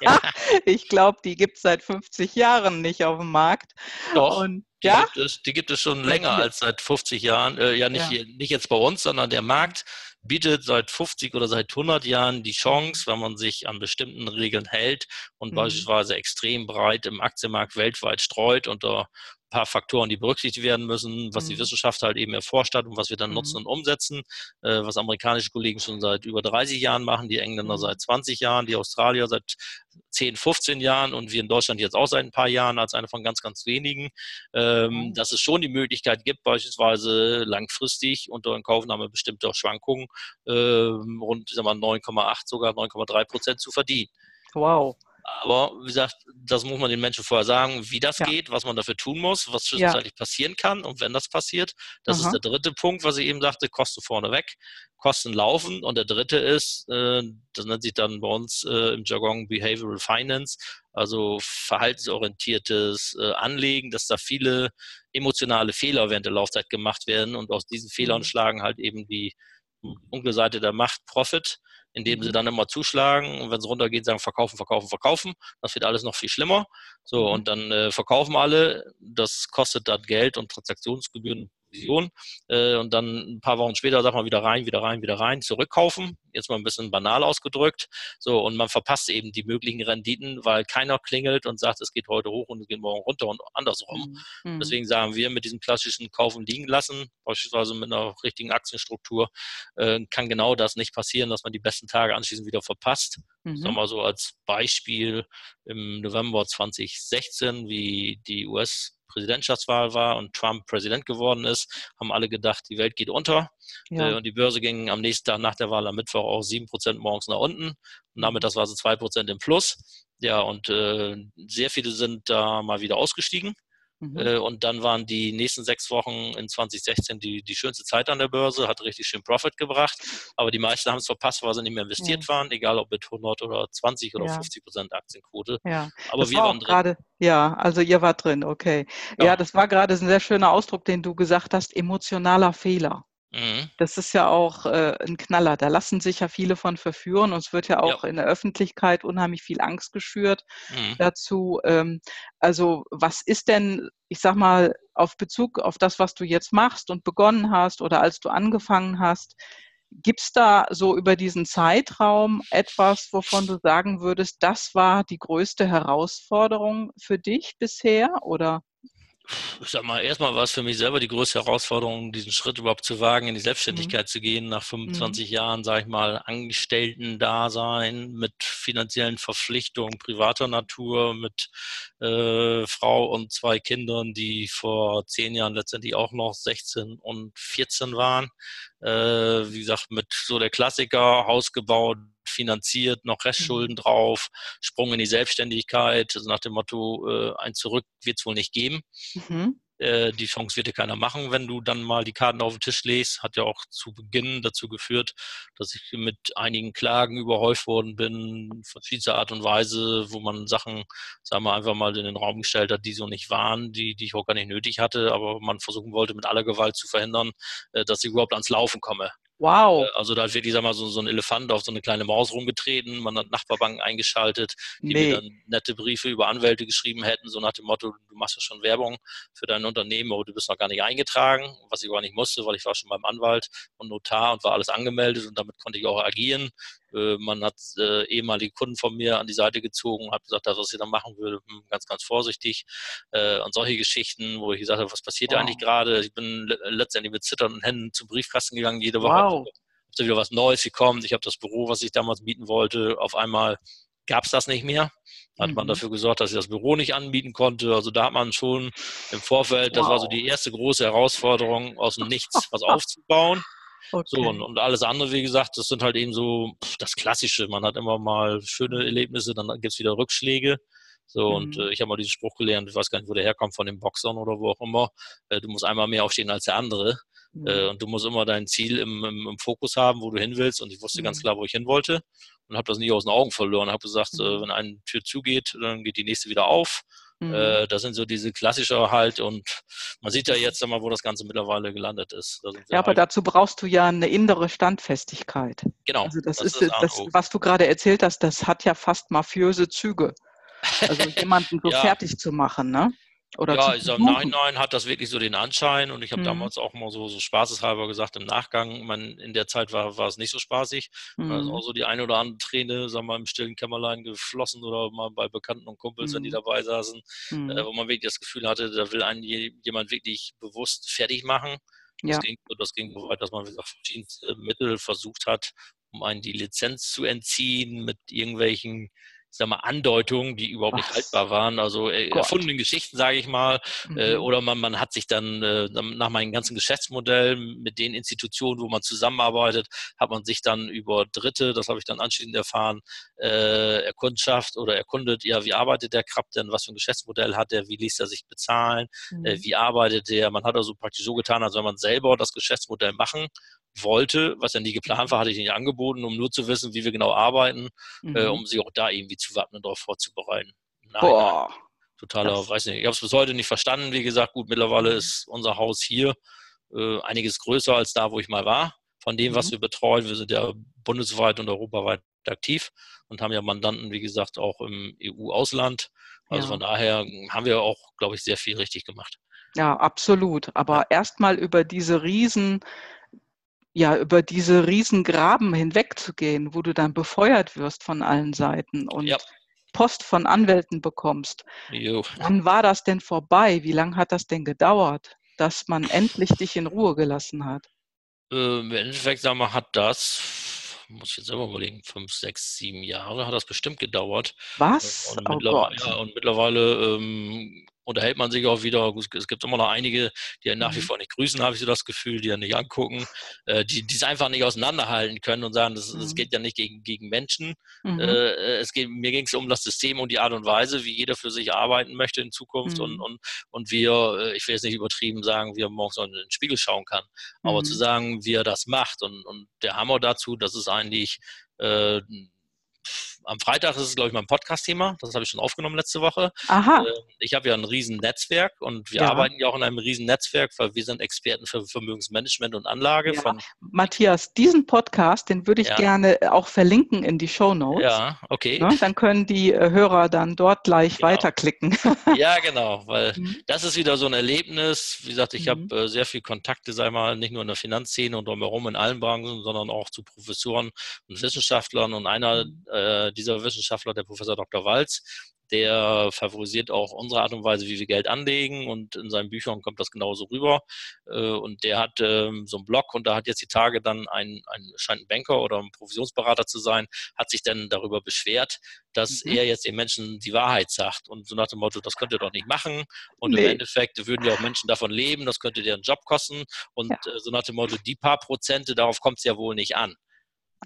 ich glaube, die gibt es seit 50 Jahren nicht auf dem Markt. Doch. Und, die, ja? gibt es, die gibt es schon länger als seit 50 Jahren. Äh, ja, nicht, ja. nicht jetzt bei uns, sondern der Markt bietet seit 50 oder seit 100 Jahren die Chance, wenn man sich an bestimmten Regeln hält und mhm. beispielsweise extrem breit im Aktienmarkt weltweit streut unter paar Faktoren, die berücksichtigt werden müssen, was mhm. die Wissenschaft halt eben erforscht hat und was wir dann mhm. nutzen und umsetzen, äh, was amerikanische Kollegen schon seit über 30 Jahren machen, die Engländer mhm. seit 20 Jahren, die Australier seit 10, 15 Jahren und wir in Deutschland jetzt auch seit ein paar Jahren als eine von ganz, ganz wenigen, ähm, mhm. dass es schon die Möglichkeit gibt, beispielsweise langfristig unter Inkaufnahme bestimmter Schwankungen äh, rund 9,8 sogar 9,3 Prozent zu verdienen. Wow. Aber wie gesagt, das muss man den Menschen vorher sagen, wie das ja. geht, was man dafür tun muss, was zwischenzeitlich ja. passieren kann und wenn das passiert. Das Aha. ist der dritte Punkt, was ich eben sagte, Kosten vorneweg, Kosten laufen. Und der dritte ist, äh, das nennt sich dann bei uns äh, im Jargon Behavioral Finance, also verhaltensorientiertes äh, Anlegen, dass da viele emotionale Fehler während der Laufzeit gemacht werden und aus diesen Fehlern mhm. schlagen halt eben die dunkle Seite der Macht Profit indem sie mhm. dann immer zuschlagen und wenn sie runtergehen, sagen verkaufen, verkaufen, verkaufen. Das wird alles noch viel schlimmer. So, mhm. und dann äh, verkaufen alle. Das kostet dann Geld und Transaktionsgebühren Vision. Äh, und dann ein paar Wochen später sagt man wieder rein, wieder rein, wieder rein, zurückkaufen. Jetzt mal ein bisschen banal ausgedrückt. So, und man verpasst eben die möglichen Renditen, weil keiner klingelt und sagt, es geht heute hoch und es geht morgen runter und andersrum. Mhm. Deswegen sagen wir, mit diesem klassischen Kaufen liegen lassen, beispielsweise mit einer richtigen Aktienstruktur, äh, kann genau das nicht passieren, dass man die besten Tage anschließend wieder verpasst. Mhm. Sagen wir mal so als Beispiel im November 2016, wie die US- Präsidentschaftswahl war und Trump Präsident geworden ist, haben alle gedacht, die Welt geht unter. Ja. Äh, und die Börse ging am nächsten Tag nach der Wahl am Mittwoch auch 7% morgens nach unten. Und damit, das war so 2% im Plus. Ja, und äh, sehr viele sind da mal wieder ausgestiegen. Mhm. Äh, und dann waren die nächsten sechs Wochen in 2016 die, die schönste Zeit an der Börse, hat richtig schön Profit gebracht. Aber die meisten haben es verpasst, weil sie nicht mehr investiert ja. waren, egal ob mit 100 oder 20 oder ja. 50 Prozent Aktienquote. Ja. Aber das wir war waren drin. Grade, ja, also ihr wart drin, okay. Ja, ja das war gerade ein sehr schöner Ausdruck, den du gesagt hast, emotionaler Fehler. Mhm. Das ist ja auch äh, ein Knaller. Da lassen sich ja viele von verführen und es wird ja auch ja. in der Öffentlichkeit unheimlich viel Angst geschürt mhm. dazu. Ähm, also was ist denn, ich sag mal, auf Bezug auf das, was du jetzt machst und begonnen hast oder als du angefangen hast, gibt es da so über diesen Zeitraum etwas, wovon du sagen würdest, das war die größte Herausforderung für dich bisher oder? Ich sag mal, erstmal war es für mich selber die größte Herausforderung, diesen Schritt überhaupt zu wagen, in die Selbstständigkeit mhm. zu gehen, nach 25 mhm. Jahren, sag ich mal, Angestellten-Dasein mit finanziellen Verpflichtungen privater Natur, mit äh, Frau und zwei Kindern, die vor zehn Jahren letztendlich auch noch 16 und 14 waren. Äh, wie gesagt, mit so der Klassiker, Haus gebaut, finanziert, noch Restschulden mhm. drauf, Sprung in die Selbstständigkeit, also nach dem Motto, äh, ein Zurück wird es wohl nicht geben. Mhm. Äh, die Chance wird dir keiner machen, wenn du dann mal die Karten auf den Tisch legst. Hat ja auch zu Beginn dazu geführt, dass ich mit einigen Klagen überhäuft worden bin, verschiedener Art und Weise, wo man Sachen, sagen wir einfach mal in den Raum gestellt hat, die so nicht waren, die, die ich auch gar nicht nötig hatte, aber man versuchen wollte, mit aller Gewalt zu verhindern, äh, dass ich überhaupt ans Laufen komme. Wow. Äh, also da hat wirklich, sag mal, so, so ein Elefant auf so eine kleine Maus rumgetreten. Man hat Nachbarbanken eingeschaltet, die nee. mir dann nette Briefe über Anwälte geschrieben hätten, so nach dem Motto, du machst ja schon Werbung für dein Unternehmen, aber du bist noch gar nicht eingetragen, was ich gar nicht musste, weil ich war schon beim Anwalt und Notar und war alles angemeldet und damit konnte ich auch agieren. Äh, man hat äh, ehemalige Kunden von mir an die Seite gezogen und hat gesagt, das, was ich dann machen würde, hm, ganz, ganz vorsichtig. Äh, und solche Geschichten, wo ich gesagt habe, was passiert wow. eigentlich gerade? Ich bin letztendlich mit zitternden Händen zum Briefkasten gegangen, jede Woche. Wow. Ob da wieder was Neues gekommen. Ich habe das Büro, was ich damals mieten wollte, auf einmal gab es das nicht mehr. Da hat mhm. man dafür gesorgt, dass ich das Büro nicht anbieten konnte. Also da hat man schon im Vorfeld, wow. das war so die erste große Herausforderung, aus dem Nichts was aufzubauen. Okay. So, und, und, alles andere, wie gesagt, das sind halt eben so pff, das Klassische. Man hat immer mal schöne Erlebnisse, dann gibt es wieder Rückschläge. So, mhm. und äh, ich habe mal diesen Spruch gelernt, ich weiß gar nicht, wo der herkommt, von den Boxern oder wo auch immer. Äh, du musst einmal mehr aufstehen als der andere. Mhm. Äh, und du musst immer dein Ziel im, im, im, Fokus haben, wo du hin willst. Und ich wusste mhm. ganz klar, wo ich hin wollte. Und habe das nie aus den Augen verloren. Habe gesagt, äh, mhm. wenn eine Tür zugeht, dann geht die nächste wieder auf. Mhm. Äh, das sind so diese klassische halt und man sieht ja jetzt einmal, wo das Ganze mittlerweile gelandet ist. Ja, aber halt dazu brauchst du ja eine innere Standfestigkeit. Genau. Also das, das ist, ist das, was du gerade erzählt hast, das hat ja fast mafiöse Züge. Also jemanden so ja. fertig zu machen, ne? Oder ja, ich sag, im Nachhinein hat das wirklich so den Anschein und ich habe mhm. damals auch mal so, so spaßeshalber gesagt, im Nachgang, man, in der Zeit war, war es nicht so spaßig. Mhm. Da ist auch so die eine oder andere Träne, sagen wir mal, im stillen Kämmerlein geflossen oder mal bei Bekannten und Kumpels, mhm. wenn die mhm. dabei saßen, äh, mhm. wo man wirklich das Gefühl hatte, da will einen jemand wirklich bewusst fertig machen. Das, ja. ging, das ging so weit, dass man, verschiedenste Mittel versucht hat, um einen die Lizenz zu entziehen mit irgendwelchen sag mal, Andeutungen, die überhaupt nicht haltbar waren, also äh, erfundene Geschichten, sage ich mal, äh, mhm. äh, oder man, man hat sich dann äh, nach meinem ganzen Geschäftsmodell mit den Institutionen, wo man zusammenarbeitet, hat man sich dann über Dritte, das habe ich dann anschließend erfahren, äh, Erkundschaft oder erkundet, ja, wie arbeitet der Krab denn, was für ein Geschäftsmodell hat er, wie ließ er sich bezahlen, äh, mhm. äh, wie arbeitet der, man hat also praktisch so getan, als wenn man selber das Geschäftsmodell machen wollte, was ja nie geplant war, hatte ich nicht angeboten, um nur zu wissen, wie wir genau arbeiten, äh, mhm. äh, um sie auch da irgendwie zu wappnen, darauf vorzubereiten. Nein, Boah. Nein. Totaler, das. weiß nicht, ich habe es bis heute nicht verstanden. Wie gesagt, gut, mittlerweile mhm. ist unser Haus hier äh, einiges größer als da, wo ich mal war. Von dem, mhm. was wir betreuen, wir sind ja bundesweit und europaweit aktiv und haben ja Mandanten, wie gesagt, auch im EU-Ausland. Also ja. von daher haben wir auch, glaube ich, sehr viel richtig gemacht. Ja, absolut. Aber ja. erstmal über diese riesen ja, über diese Riesengraben hinwegzugehen, wo du dann befeuert wirst von allen Seiten und ja. Post von Anwälten bekommst. Jo. Wann war das denn vorbei? Wie lange hat das denn gedauert, dass man endlich dich in Ruhe gelassen hat? Äh, Im Endeffekt, sagen wir, hat das, muss ich jetzt selber überlegen, fünf, sechs, sieben Jahre hat das bestimmt gedauert. Was? Und, oh mittlerweile, ja, und mittlerweile ähm, unterhält man sich auch wieder. Es gibt immer noch einige, die nach wie mhm. vor nicht grüßen, habe ich so das Gefühl, die ja nicht angucken, äh, die es einfach nicht auseinanderhalten können und sagen, das, das mhm. geht ja nicht gegen, gegen Menschen. Mhm. Äh, es geht, mir ging es um das System und die Art und Weise, wie jeder für sich arbeiten möchte in Zukunft mhm. und, und, und wir, äh, ich will jetzt nicht übertrieben sagen, wie er morgens in den Spiegel schauen kann, aber zu mhm. sagen, wie er das macht und, und der Hammer dazu, das ist eigentlich äh, am Freitag ist es, glaube ich, mein Podcast-Thema. Das habe ich schon aufgenommen letzte Woche. Aha. Ähm, ich habe ja ein riesen Netzwerk und wir ja. arbeiten ja auch in einem riesen Netzwerk, weil wir sind Experten für Vermögensmanagement und Anlage. Ja. Von Matthias, diesen Podcast, den würde ich ja. gerne auch verlinken in die Show Notes. Ja, okay. Ne? Dann können die äh, Hörer dann dort gleich genau. weiterklicken. ja, genau, weil mhm. das ist wieder so ein Erlebnis. Wie gesagt, ich mhm. habe äh, sehr viel Kontakte, sei mal, nicht nur in der Finanzszene und drumherum in allen Branchen, sondern auch zu Professoren und Wissenschaftlern und einer mhm. äh, dieser Wissenschaftler, der Professor Dr. Walz, der favorisiert auch unsere Art und Weise, wie wir Geld anlegen und in seinen Büchern kommt das genauso rüber. Äh, und der hat ähm, so einen Blog und da hat jetzt die Tage dann ein, ein scheint ein Banker oder ein Provisionsberater zu sein, hat sich dann darüber beschwert, dass mhm. er jetzt den Menschen die Wahrheit sagt und so nach dem Motto, das könnt ihr doch nicht machen und nee. im Endeffekt würden ja auch Menschen davon leben, das könnte dir einen Job kosten und ja. Äh, so nach dem Motto, die paar Prozente, darauf kommt es ja wohl nicht an.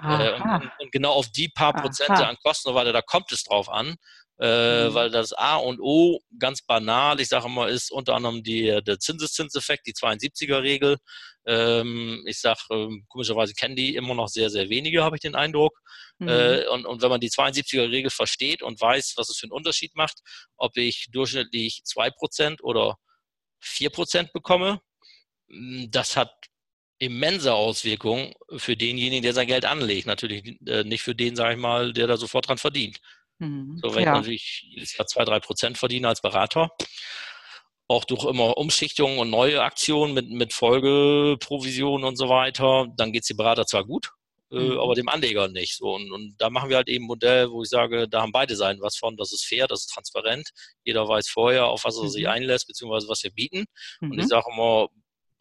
Äh, und, und, genau auf die paar Aha. Prozente an Kosten und weiter, da kommt es drauf an. Äh, mhm. Weil das A und O ganz banal, ich sage immer, ist unter anderem die, der Zinseszinseffekt, die 72er-Regel. Ähm, ich sage, ähm, komischerweise kennen die immer noch sehr, sehr wenige, habe ich den Eindruck. Mhm. Äh, und, und wenn man die 72er-Regel versteht und weiß, was es für einen Unterschied macht, ob ich durchschnittlich 2% oder 4% bekomme, das hat immense Auswirkungen für denjenigen, der sein Geld anlegt. Natürlich äh, nicht für den, sage ich mal, der da sofort dran verdient. Mhm. So, wenn ja. ich natürlich jedes Jahr zwei, drei Prozent verdiene als Berater, auch durch immer Umschichtungen und neue Aktionen mit, mit Folgeprovisionen und so weiter, dann geht es dem Berater zwar gut, äh, mhm. aber dem Anleger nicht. So, und, und da machen wir halt eben ein Modell, wo ich sage, da haben beide Seiten was von, das ist fair, das ist transparent, jeder weiß vorher, auf was er mhm. sich einlässt, beziehungsweise was wir bieten. Mhm. Und ich mhm. sage immer,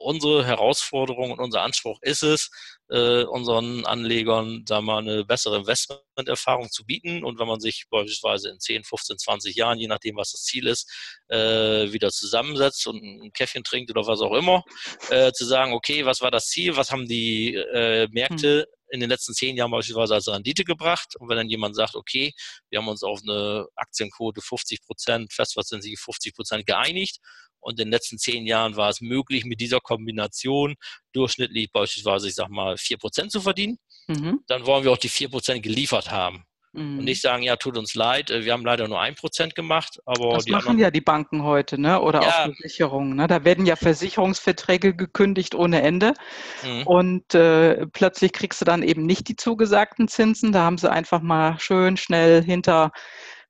unsere Herausforderung und unser Anspruch ist es, äh, unseren Anlegern sagen wir, eine bessere Investmenterfahrung zu bieten. Und wenn man sich beispielsweise in 10, 15, 20 Jahren, je nachdem, was das Ziel ist, äh, wieder zusammensetzt und ein Käffchen trinkt oder was auch immer, äh, zu sagen, okay, was war das Ziel, was haben die äh, Märkte hm in den letzten zehn Jahren beispielsweise als Rendite gebracht. Und wenn dann jemand sagt, okay, wir haben uns auf eine Aktienquote 50 Prozent, festverzinsliche 50 Prozent geeinigt und in den letzten zehn Jahren war es möglich, mit dieser Kombination durchschnittlich beispielsweise, ich sag mal, vier Prozent zu verdienen. Mhm. Dann wollen wir auch die vier Prozent geliefert haben. Mhm. Und nicht sagen, ja, tut uns leid, äh, wir haben leider nur ein Prozent gemacht, aber das machen ja die Banken heute, ne? Oder ja. auch Versicherungen. Ne? Da werden ja Versicherungsverträge gekündigt ohne Ende. Mhm. Und äh, plötzlich kriegst du dann eben nicht die zugesagten Zinsen. Da haben sie einfach mal schön schnell hinter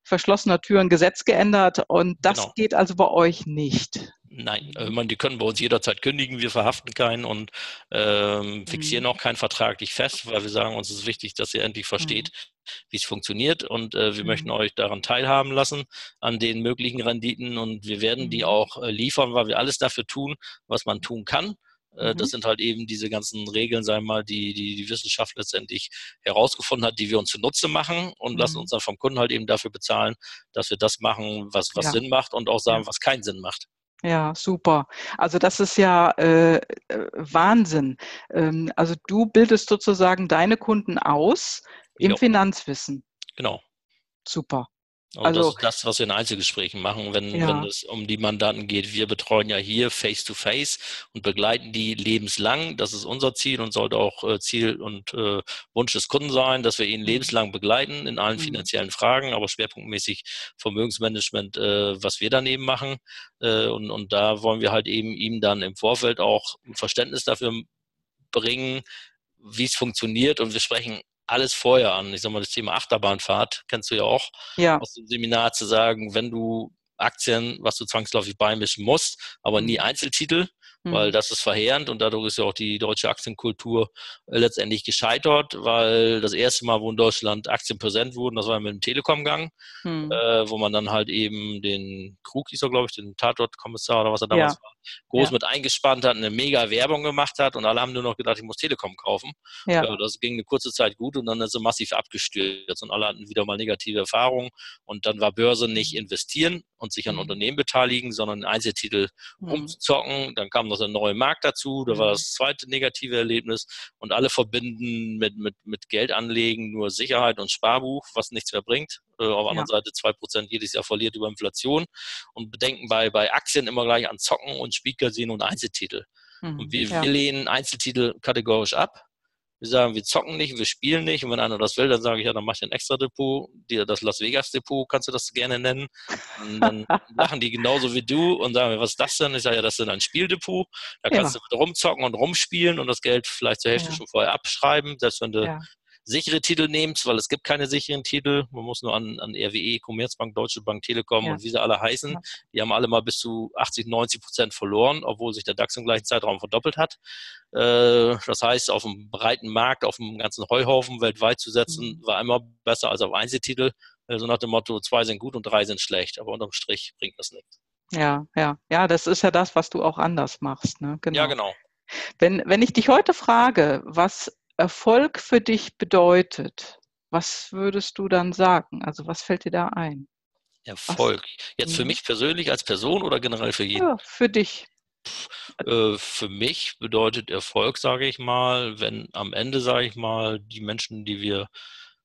verschlossener Tür ein Gesetz geändert und das genau. geht also bei euch nicht. Nein, äh, meine, die können bei uns jederzeit kündigen, wir verhaften keinen und ähm, fixieren mhm. auch keinen vertraglich fest, weil wir sagen, uns ist wichtig, dass ihr endlich versteht, mhm. wie es funktioniert und äh, wir mhm. möchten euch daran teilhaben lassen, an den möglichen Renditen und wir werden die mhm. auch äh, liefern, weil wir alles dafür tun, was man tun kann. Äh, mhm. Das sind halt eben diese ganzen Regeln, sagen wir mal, die, die die Wissenschaft letztendlich herausgefunden hat, die wir uns zunutze machen und mhm. lassen uns dann vom Kunden halt eben dafür bezahlen, dass wir das machen, was, was ja. Sinn macht und auch sagen, was keinen Sinn macht. Ja, super. Also das ist ja äh, äh, Wahnsinn. Ähm, also du bildest sozusagen deine Kunden aus im jo. Finanzwissen. Genau. Super. Und also, das ist das, was wir in Einzelgesprächen machen, wenn, ja. wenn es um die Mandanten geht. Wir betreuen ja hier face-to-face -face und begleiten die lebenslang. Das ist unser Ziel und sollte auch äh, Ziel und äh, Wunsch des Kunden sein, dass wir ihn mhm. lebenslang begleiten in allen mhm. finanziellen Fragen, aber schwerpunktmäßig Vermögensmanagement, äh, was wir daneben machen. Äh, und, und da wollen wir halt eben ihm dann im Vorfeld auch ein Verständnis dafür bringen, wie es funktioniert. Und wir sprechen alles vorher an. Ich sag mal, das Thema Achterbahnfahrt kennst du ja auch ja. aus dem Seminar zu sagen, wenn du Aktien, was du zwangsläufig beimischen musst, aber nie mhm. Einzeltitel, weil mhm. das ist verheerend und dadurch ist ja auch die deutsche Aktienkultur äh, letztendlich gescheitert, weil das erste Mal, wo in Deutschland Aktien präsent wurden, das war mit dem Telekom-Gang, mhm. äh, wo man dann halt eben den Krug, hieß er glaube ich, den Tatort-Kommissar oder was er damals ja. war, groß ja. mit eingespannt hat, eine mega Werbung gemacht hat und alle haben nur noch gedacht, ich muss Telekom kaufen. Ja. Äh, das ging eine kurze Zeit gut und dann ist er massiv abgestürzt und alle hatten wieder mal negative Erfahrungen und dann war Börse nicht investieren und sich an mhm. Unternehmen beteiligen, sondern Einzeltitel mhm. umzocken. Dann kam noch der neue Markt dazu, da war mhm. das zweite negative Erlebnis und alle verbinden mit, mit, mit Geldanlegen nur Sicherheit und Sparbuch, was nichts mehr bringt. Äh, auf der ja. anderen Seite 2% jedes Jahr verliert über Inflation und bedenken bei, bei Aktien immer gleich an Zocken und Spielcasino und Einzeltitel. Mhm. Und wir, ja. wir lehnen Einzeltitel kategorisch ab wir sagen, wir zocken nicht, wir spielen nicht. Und wenn einer das will, dann sage ich, ja, dann mach ich ein extra Depot. Dir das Las Vegas Depot kannst du das gerne nennen. Und dann machen die genauso wie du und sagen, was ist das denn? Ich sage, ja, das ist ein Spieldepot. Da kannst ja. du rumzocken und rumspielen und das Geld vielleicht zur Hälfte ja. schon vorher abschreiben. Selbst wenn du ja sichere Titel nehmt, weil es gibt keine sicheren Titel. Man muss nur an, an RWE, Commerzbank, Deutsche Bank, Telekom ja. und wie sie alle heißen. Die haben alle mal bis zu 80, 90 Prozent verloren, obwohl sich der DAX im gleichen Zeitraum verdoppelt hat. Äh, das heißt, auf einem breiten Markt, auf einem ganzen Heuhaufen weltweit zu setzen, mhm. war immer besser als auf Einzeltitel. So also nach dem Motto, zwei sind gut und drei sind schlecht. Aber unterm Strich bringt das nichts. Ja, ja, ja, das ist ja das, was du auch anders machst. Ne? Genau. Ja, genau. Wenn, wenn ich dich heute frage, was Erfolg für dich bedeutet, was würdest du dann sagen? Also was fällt dir da ein? Erfolg. Was? Jetzt für mhm. mich persönlich als Person oder generell für jeden? Ja, für dich. Äh, für mich bedeutet Erfolg, sage ich mal, wenn am Ende, sage ich mal, die Menschen, die wir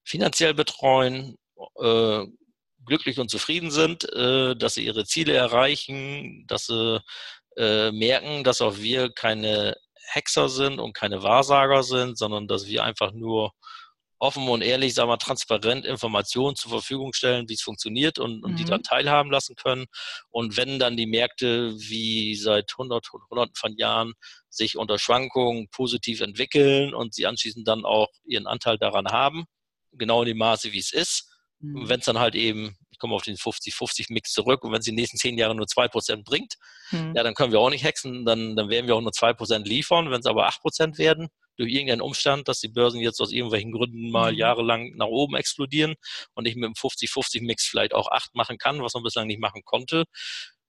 finanziell betreuen, äh, glücklich und zufrieden sind, äh, dass sie ihre Ziele erreichen, dass sie merken, dass auch wir keine Hexer sind und keine Wahrsager sind, sondern dass wir einfach nur offen und ehrlich, sagen wir, transparent Informationen zur Verfügung stellen, wie es funktioniert und, und mhm. die dann teilhaben lassen können. Und wenn dann die Märkte wie seit hundert, hunderten von Jahren sich unter Schwankungen positiv entwickeln und sie anschließend dann auch ihren Anteil daran haben, genau in dem Maße, wie es ist, mhm. wenn es dann halt eben ich komme auf den 50-50-Mix zurück und wenn es die nächsten zehn Jahre nur 2% bringt, mhm. ja, dann können wir auch nicht hexen, dann, dann werden wir auch nur 2% liefern. Wenn es aber 8% werden, durch irgendeinen Umstand, dass die Börsen jetzt aus irgendwelchen Gründen mal mhm. jahrelang nach oben explodieren und ich mit dem 50-50-Mix vielleicht auch 8 machen kann, was man bislang nicht machen konnte,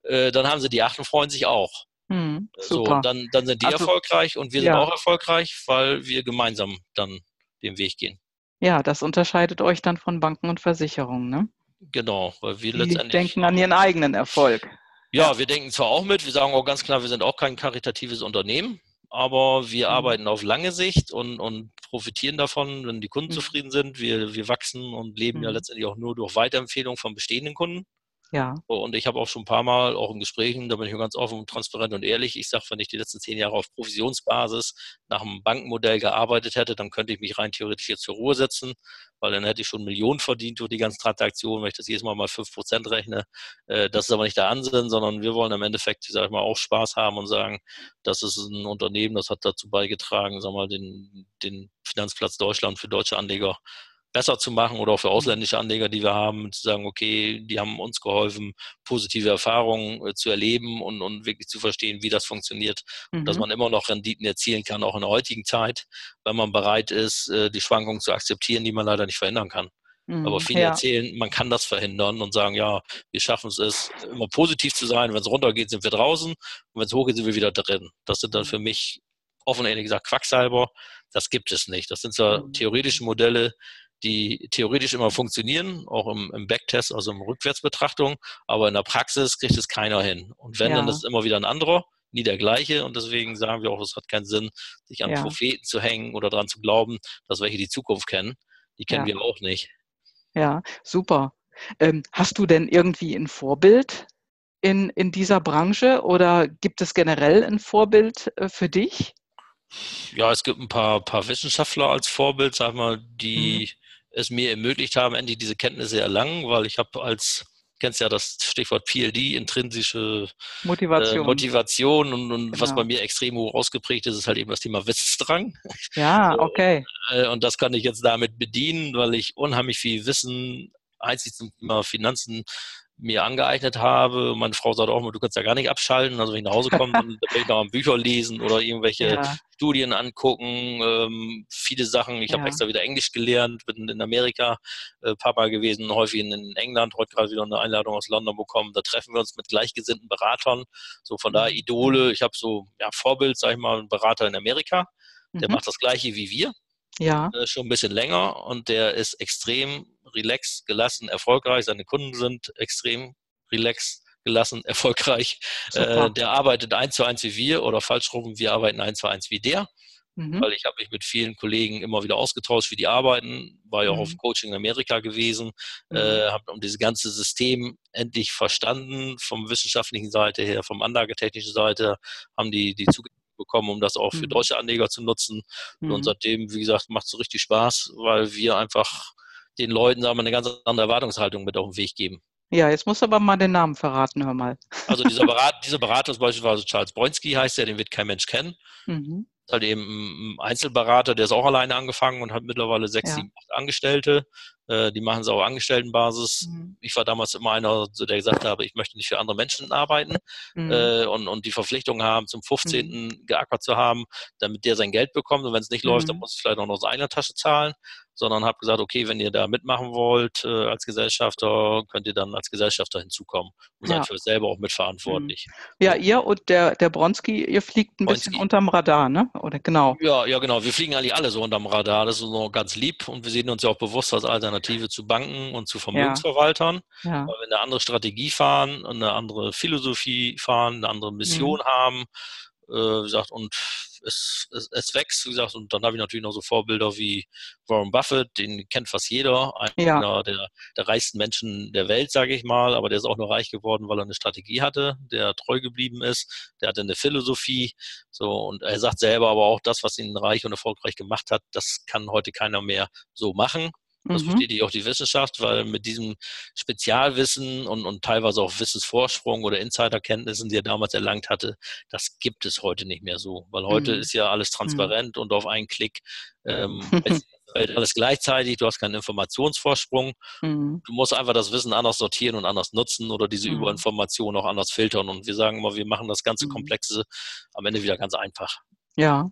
äh, dann haben sie die 8 und freuen sich auch. Mhm, so, dann, dann sind die also, erfolgreich und wir sind ja. auch erfolgreich, weil wir gemeinsam dann den Weg gehen. Ja, das unterscheidet euch dann von Banken und Versicherungen, ne? Genau, weil wir die letztendlich. denken an ihren eigenen Erfolg. Ja, wir denken zwar auch mit, wir sagen auch ganz klar, wir sind auch kein karitatives Unternehmen aber wir mhm. arbeiten auf lange Sicht und, und profitieren davon, wenn die Kunden mhm. zufrieden sind. Wir, wir wachsen und leben mhm. ja letztendlich auch nur durch Weiterempfehlung von bestehenden Kunden. Ja. Und ich habe auch schon ein paar Mal, auch in Gesprächen, da bin ich ganz offen, transparent und ehrlich. Ich sage, wenn ich die letzten zehn Jahre auf Provisionsbasis nach einem Bankenmodell gearbeitet hätte, dann könnte ich mich rein theoretisch jetzt zur Ruhe setzen, weil dann hätte ich schon Millionen verdient durch die ganzen Transaktionen, wenn ich das jedes Mal mal fünf Prozent rechne. Äh, das ist aber nicht der Ansinn, sondern wir wollen im Endeffekt, sag ich mal, auch Spaß haben und sagen, das ist ein Unternehmen, das hat dazu beigetragen, sag mal, den, den Finanzplatz Deutschland für deutsche Anleger besser zu machen oder auch für mhm. ausländische Anleger, die wir haben, zu sagen, okay, die haben uns geholfen, positive Erfahrungen äh, zu erleben und, und wirklich zu verstehen, wie das funktioniert mhm. und dass mhm. man immer noch Renditen erzielen kann, auch in der heutigen Zeit, wenn man bereit ist, äh, die Schwankungen zu akzeptieren, die man leider nicht verhindern kann. Aber mhm, viele ja. erzählen, man kann das verhindern und sagen, ja, wir schaffen es, immer positiv zu sein. Wenn es runtergeht, sind wir draußen. Und wenn es hochgeht, sind wir wieder drin. Das sind dann für mich offen ehrlich gesagt Quacksalber. Das gibt es nicht. Das sind so theoretische Modelle, die theoretisch immer funktionieren, auch im, im Backtest, also im Rückwärtsbetrachtung, aber in der Praxis kriegt es keiner hin. Und wenn, ja. dann ist es immer wieder ein anderer, nie der gleiche. Und deswegen sagen wir auch, es hat keinen Sinn, sich an ja. Propheten zu hängen oder daran zu glauben, dass welche die Zukunft kennen. Die kennen ja. wir auch nicht. Ja, super. Ähm, hast du denn irgendwie ein Vorbild in, in dieser Branche oder gibt es generell ein Vorbild äh, für dich? Ja, es gibt ein paar, paar Wissenschaftler als Vorbild, sag mal, die mhm es mir ermöglicht haben, endlich diese Kenntnisse erlangen, weil ich habe als kennst ja das Stichwort PLD, intrinsische Motivation, äh, Motivation und, und genau. was bei mir extrem hoch ausgeprägt ist, ist halt eben das Thema Wissensdrang. Ja, okay. Äh, und das kann ich jetzt damit bedienen, weil ich unheimlich viel Wissen einzig zum Thema Finanzen mir angeeignet habe. Meine Frau sagt auch immer, du kannst ja gar nicht abschalten. Also wenn ich nach Hause komme, dann will ich noch mal Bücher lesen oder irgendwelche ja. Studien angucken. Ähm, viele Sachen. Ich ja. habe extra wieder Englisch gelernt, bin in Amerika äh, Papa gewesen, häufig in, England, heute gerade wieder eine Einladung aus London bekommen. Da treffen wir uns mit gleichgesinnten Beratern. So von da mhm. Idole. Ich habe so ja, Vorbild, sag ich mal, einen Berater in Amerika. Der mhm. macht das Gleiche wie wir. Ja. Äh, schon ein bisschen länger und der ist extrem relaxed, gelassen, erfolgreich. Seine Kunden sind extrem relaxed, gelassen, erfolgreich. Äh, der arbeitet eins zu eins wie wir oder falsch rum, wir arbeiten eins zu eins wie der. Mhm. Weil ich habe mich mit vielen Kollegen immer wieder ausgetauscht, wie die arbeiten, war ja auch mhm. auf Coaching in Amerika gewesen, mhm. äh, habe um dieses ganze System endlich verstanden, vom wissenschaftlichen Seite her, vom anlagetechnischen Seite, haben die, die Zugänge bekommen, um das auch für mhm. deutsche Anleger zu nutzen. Und mhm. seitdem, wie gesagt, macht es so richtig Spaß, weil wir einfach den Leuten sagen wir, eine ganz andere Erwartungshaltung mit auf den Weg geben. Ja, jetzt musst du aber mal den Namen verraten, hör mal. Also dieser, Berat, dieser Berater ist beispielsweise Charles Bronski heißt der, den wird kein Mensch kennen. Mhm. Ist halt eben ein Einzelberater, der ist auch alleine angefangen und hat mittlerweile sechs, ja. sieben, acht Angestellte. Äh, die machen es auf Angestelltenbasis. Mhm. Ich war damals immer einer, der gesagt habe, ich möchte nicht für andere Menschen arbeiten mhm. äh, und, und die Verpflichtung haben, zum 15. Mhm. geackert zu haben, damit der sein Geld bekommt. Und wenn es nicht läuft, dann mhm. muss ich vielleicht auch noch aus eigener Tasche zahlen sondern habe gesagt, okay, wenn ihr da mitmachen wollt äh, als Gesellschafter, könnt ihr dann als Gesellschafter hinzukommen und ja. seid für selber auch mitverantwortlich. Mhm. Ja, ihr und der, der Bronski, ihr fliegt ein Bronski. bisschen unterm Radar, ne? Oder genau. Ja, ja, genau. Wir fliegen eigentlich alle so unterm Radar. Das ist noch ganz lieb und wir sehen uns ja auch bewusst als Alternative zu Banken und zu Vermögensverwaltern. Ja. Ja. Weil wir eine andere Strategie fahren, eine andere Philosophie fahren, eine andere Mission mhm. haben. Äh, wie gesagt, und es, es, es, wächst, wie gesagt, und dann habe ich natürlich noch so Vorbilder wie Warren Buffett, den kennt fast jeder, einer ja. der, der reichsten Menschen der Welt, sage ich mal, aber der ist auch nur reich geworden, weil er eine Strategie hatte, der treu geblieben ist, der hatte eine Philosophie, so, und er sagt selber aber auch, das, was ihn reich und erfolgreich gemacht hat, das kann heute keiner mehr so machen. Das mhm. bestätigt auch die Wissenschaft, weil mit diesem Spezialwissen und, und teilweise auch Wissensvorsprung oder Insiderkenntnissen, die er damals erlangt hatte, das gibt es heute nicht mehr so. Weil heute mhm. ist ja alles mhm. transparent mhm. und auf einen Klick ähm, alles gleichzeitig, du hast keinen Informationsvorsprung. Mhm. Du musst einfach das Wissen anders sortieren und anders nutzen oder diese mhm. Überinformation auch anders filtern. Und wir sagen immer, wir machen das ganze Komplexe am Ende wieder ganz einfach. Ja,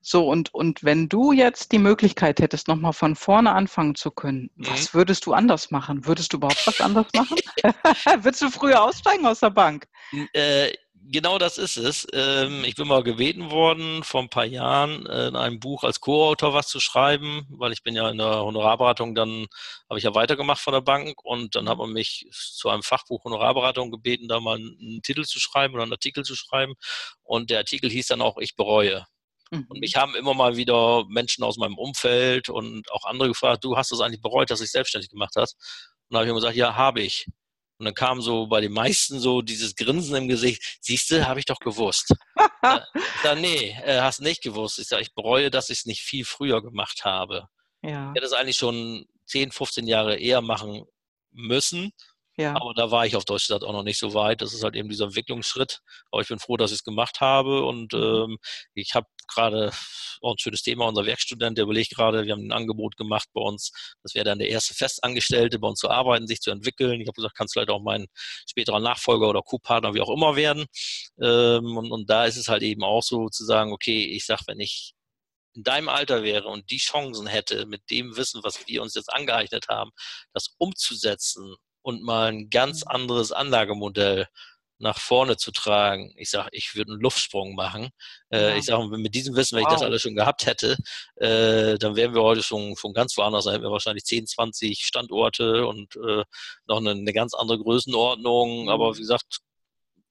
so und, und wenn du jetzt die Möglichkeit hättest, nochmal von vorne anfangen zu können, mhm. was würdest du anders machen? Würdest du überhaupt was anders machen? würdest du früher aussteigen aus der Bank? Äh, genau das ist es. Ähm, ich bin mal gebeten worden, vor ein paar Jahren äh, in einem Buch als Co-Autor was zu schreiben, weil ich bin ja in der Honorarberatung, dann habe ich ja weitergemacht von der Bank und dann hat man mich zu einem Fachbuch Honorarberatung gebeten, da mal einen Titel zu schreiben oder einen Artikel zu schreiben. Und der Artikel hieß dann auch Ich bereue. Und mhm. mich haben immer mal wieder Menschen aus meinem Umfeld und auch andere gefragt, du hast es eigentlich bereut, dass du dich selbstständig gemacht hast? Und da habe ich immer gesagt, ja, habe ich. Und dann kam so bei den meisten so dieses Grinsen im Gesicht, siehst du, habe ich doch gewusst. ich sage, nee, äh, hast nicht gewusst. Ich sage, ich bereue, dass ich es nicht viel früher gemacht habe. Ja. Ich hätte es eigentlich schon 10, 15 Jahre eher machen müssen. Ja. Aber da war ich auf Deutsch gesagt auch noch nicht so weit. Das ist halt eben dieser Entwicklungsschritt. Aber ich bin froh, dass ich es gemacht habe. Und mhm. ähm, ich habe gerade auch ein schönes Thema. Unser Werkstudent, der überlegt gerade, wir haben ein Angebot gemacht bei uns. Das wäre dann der erste Festangestellte, bei uns zu arbeiten, sich zu entwickeln. Ich habe gesagt, kannst vielleicht auch mein späterer Nachfolger oder Co-Partner, wie auch immer werden. Ähm, und, und da ist es halt eben auch so zu sagen, okay, ich sag, wenn ich in deinem Alter wäre und die Chancen hätte, mit dem Wissen, was wir uns jetzt angeeignet haben, das umzusetzen und mal ein ganz mhm. anderes Anlagemodell nach vorne zu tragen. Ich sage, ich würde einen Luftsprung machen. Äh, ja. Ich sage, mit diesem Wissen, wenn wow. ich das alles schon gehabt hätte, äh, dann wären wir heute schon, schon ganz woanders. Dann hätten wir wahrscheinlich 10, 20 Standorte und äh, noch eine, eine, ganz andere Größenordnung. Mhm. Aber wie gesagt,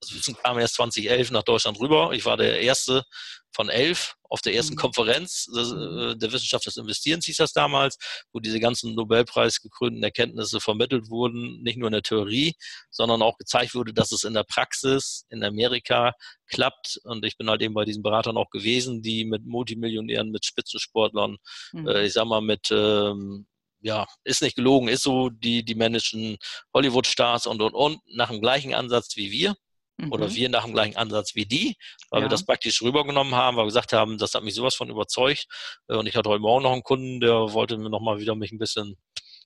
das Wissen kam erst 2011 nach Deutschland rüber. Ich war der Erste von elf auf der ersten mhm. Konferenz des, äh, der Wissenschaft des Investierens hieß das damals, wo diese ganzen Nobelpreis gekrönten Erkenntnisse vermittelt wurden, nicht nur in der Theorie, sondern auch gezeigt wurde, dass es in der Praxis in Amerika klappt. Und ich bin halt eben bei diesen Beratern auch gewesen, die mit Multimillionären, mit Spitzensportlern, mhm. äh, ich sag mal mit ähm, ja, ist nicht gelogen, ist so, die, die managen Hollywood-Stars und, und, und, nach dem gleichen Ansatz wie wir mhm. oder wir nach dem gleichen Ansatz wie die, weil ja. wir das praktisch rübergenommen haben, weil wir gesagt haben, das hat mich sowas von überzeugt. Äh, und ich hatte heute Morgen noch einen Kunden, der wollte mir nochmal wieder mich ein bisschen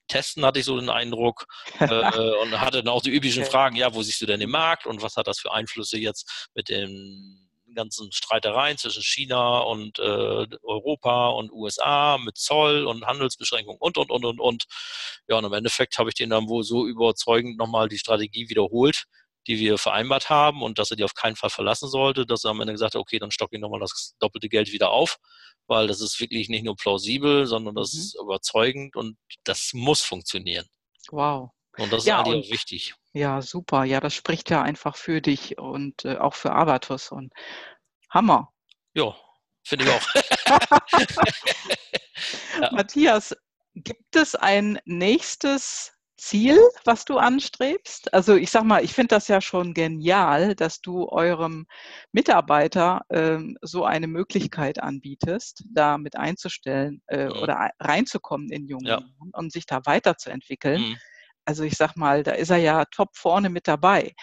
testen, hatte ich so den Eindruck. äh, und hatte dann auch die üblichen okay. Fragen, ja, wo siehst du denn den Markt und was hat das für Einflüsse jetzt mit den ganzen Streitereien zwischen China und äh, Europa und USA mit Zoll und Handelsbeschränkungen und, und, und, und, und. Ja, und im Endeffekt habe ich den dann wohl so überzeugend nochmal die Strategie wiederholt, die wir vereinbart haben und dass er die auf keinen Fall verlassen sollte, dass er am Ende gesagt hat, okay, dann stocke ich nochmal das doppelte Geld wieder auf, weil das ist wirklich nicht nur plausibel, sondern das mhm. ist überzeugend und das muss funktionieren. Wow. Und das ist ja, eigentlich auch wichtig. Ja, super. Ja, das spricht ja einfach für dich und äh, auch für Abatus und Hammer. Ja, finde ich auch. ja. Matthias, gibt es ein nächstes Ziel, was du anstrebst? Also ich sag mal, ich finde das ja schon genial, dass du eurem Mitarbeiter ähm, so eine Möglichkeit anbietest, da mit einzustellen äh, mhm. oder reinzukommen in Jungen ja. und sich da weiterzuentwickeln. Mhm. Also ich sag mal, da ist er ja top vorne mit dabei.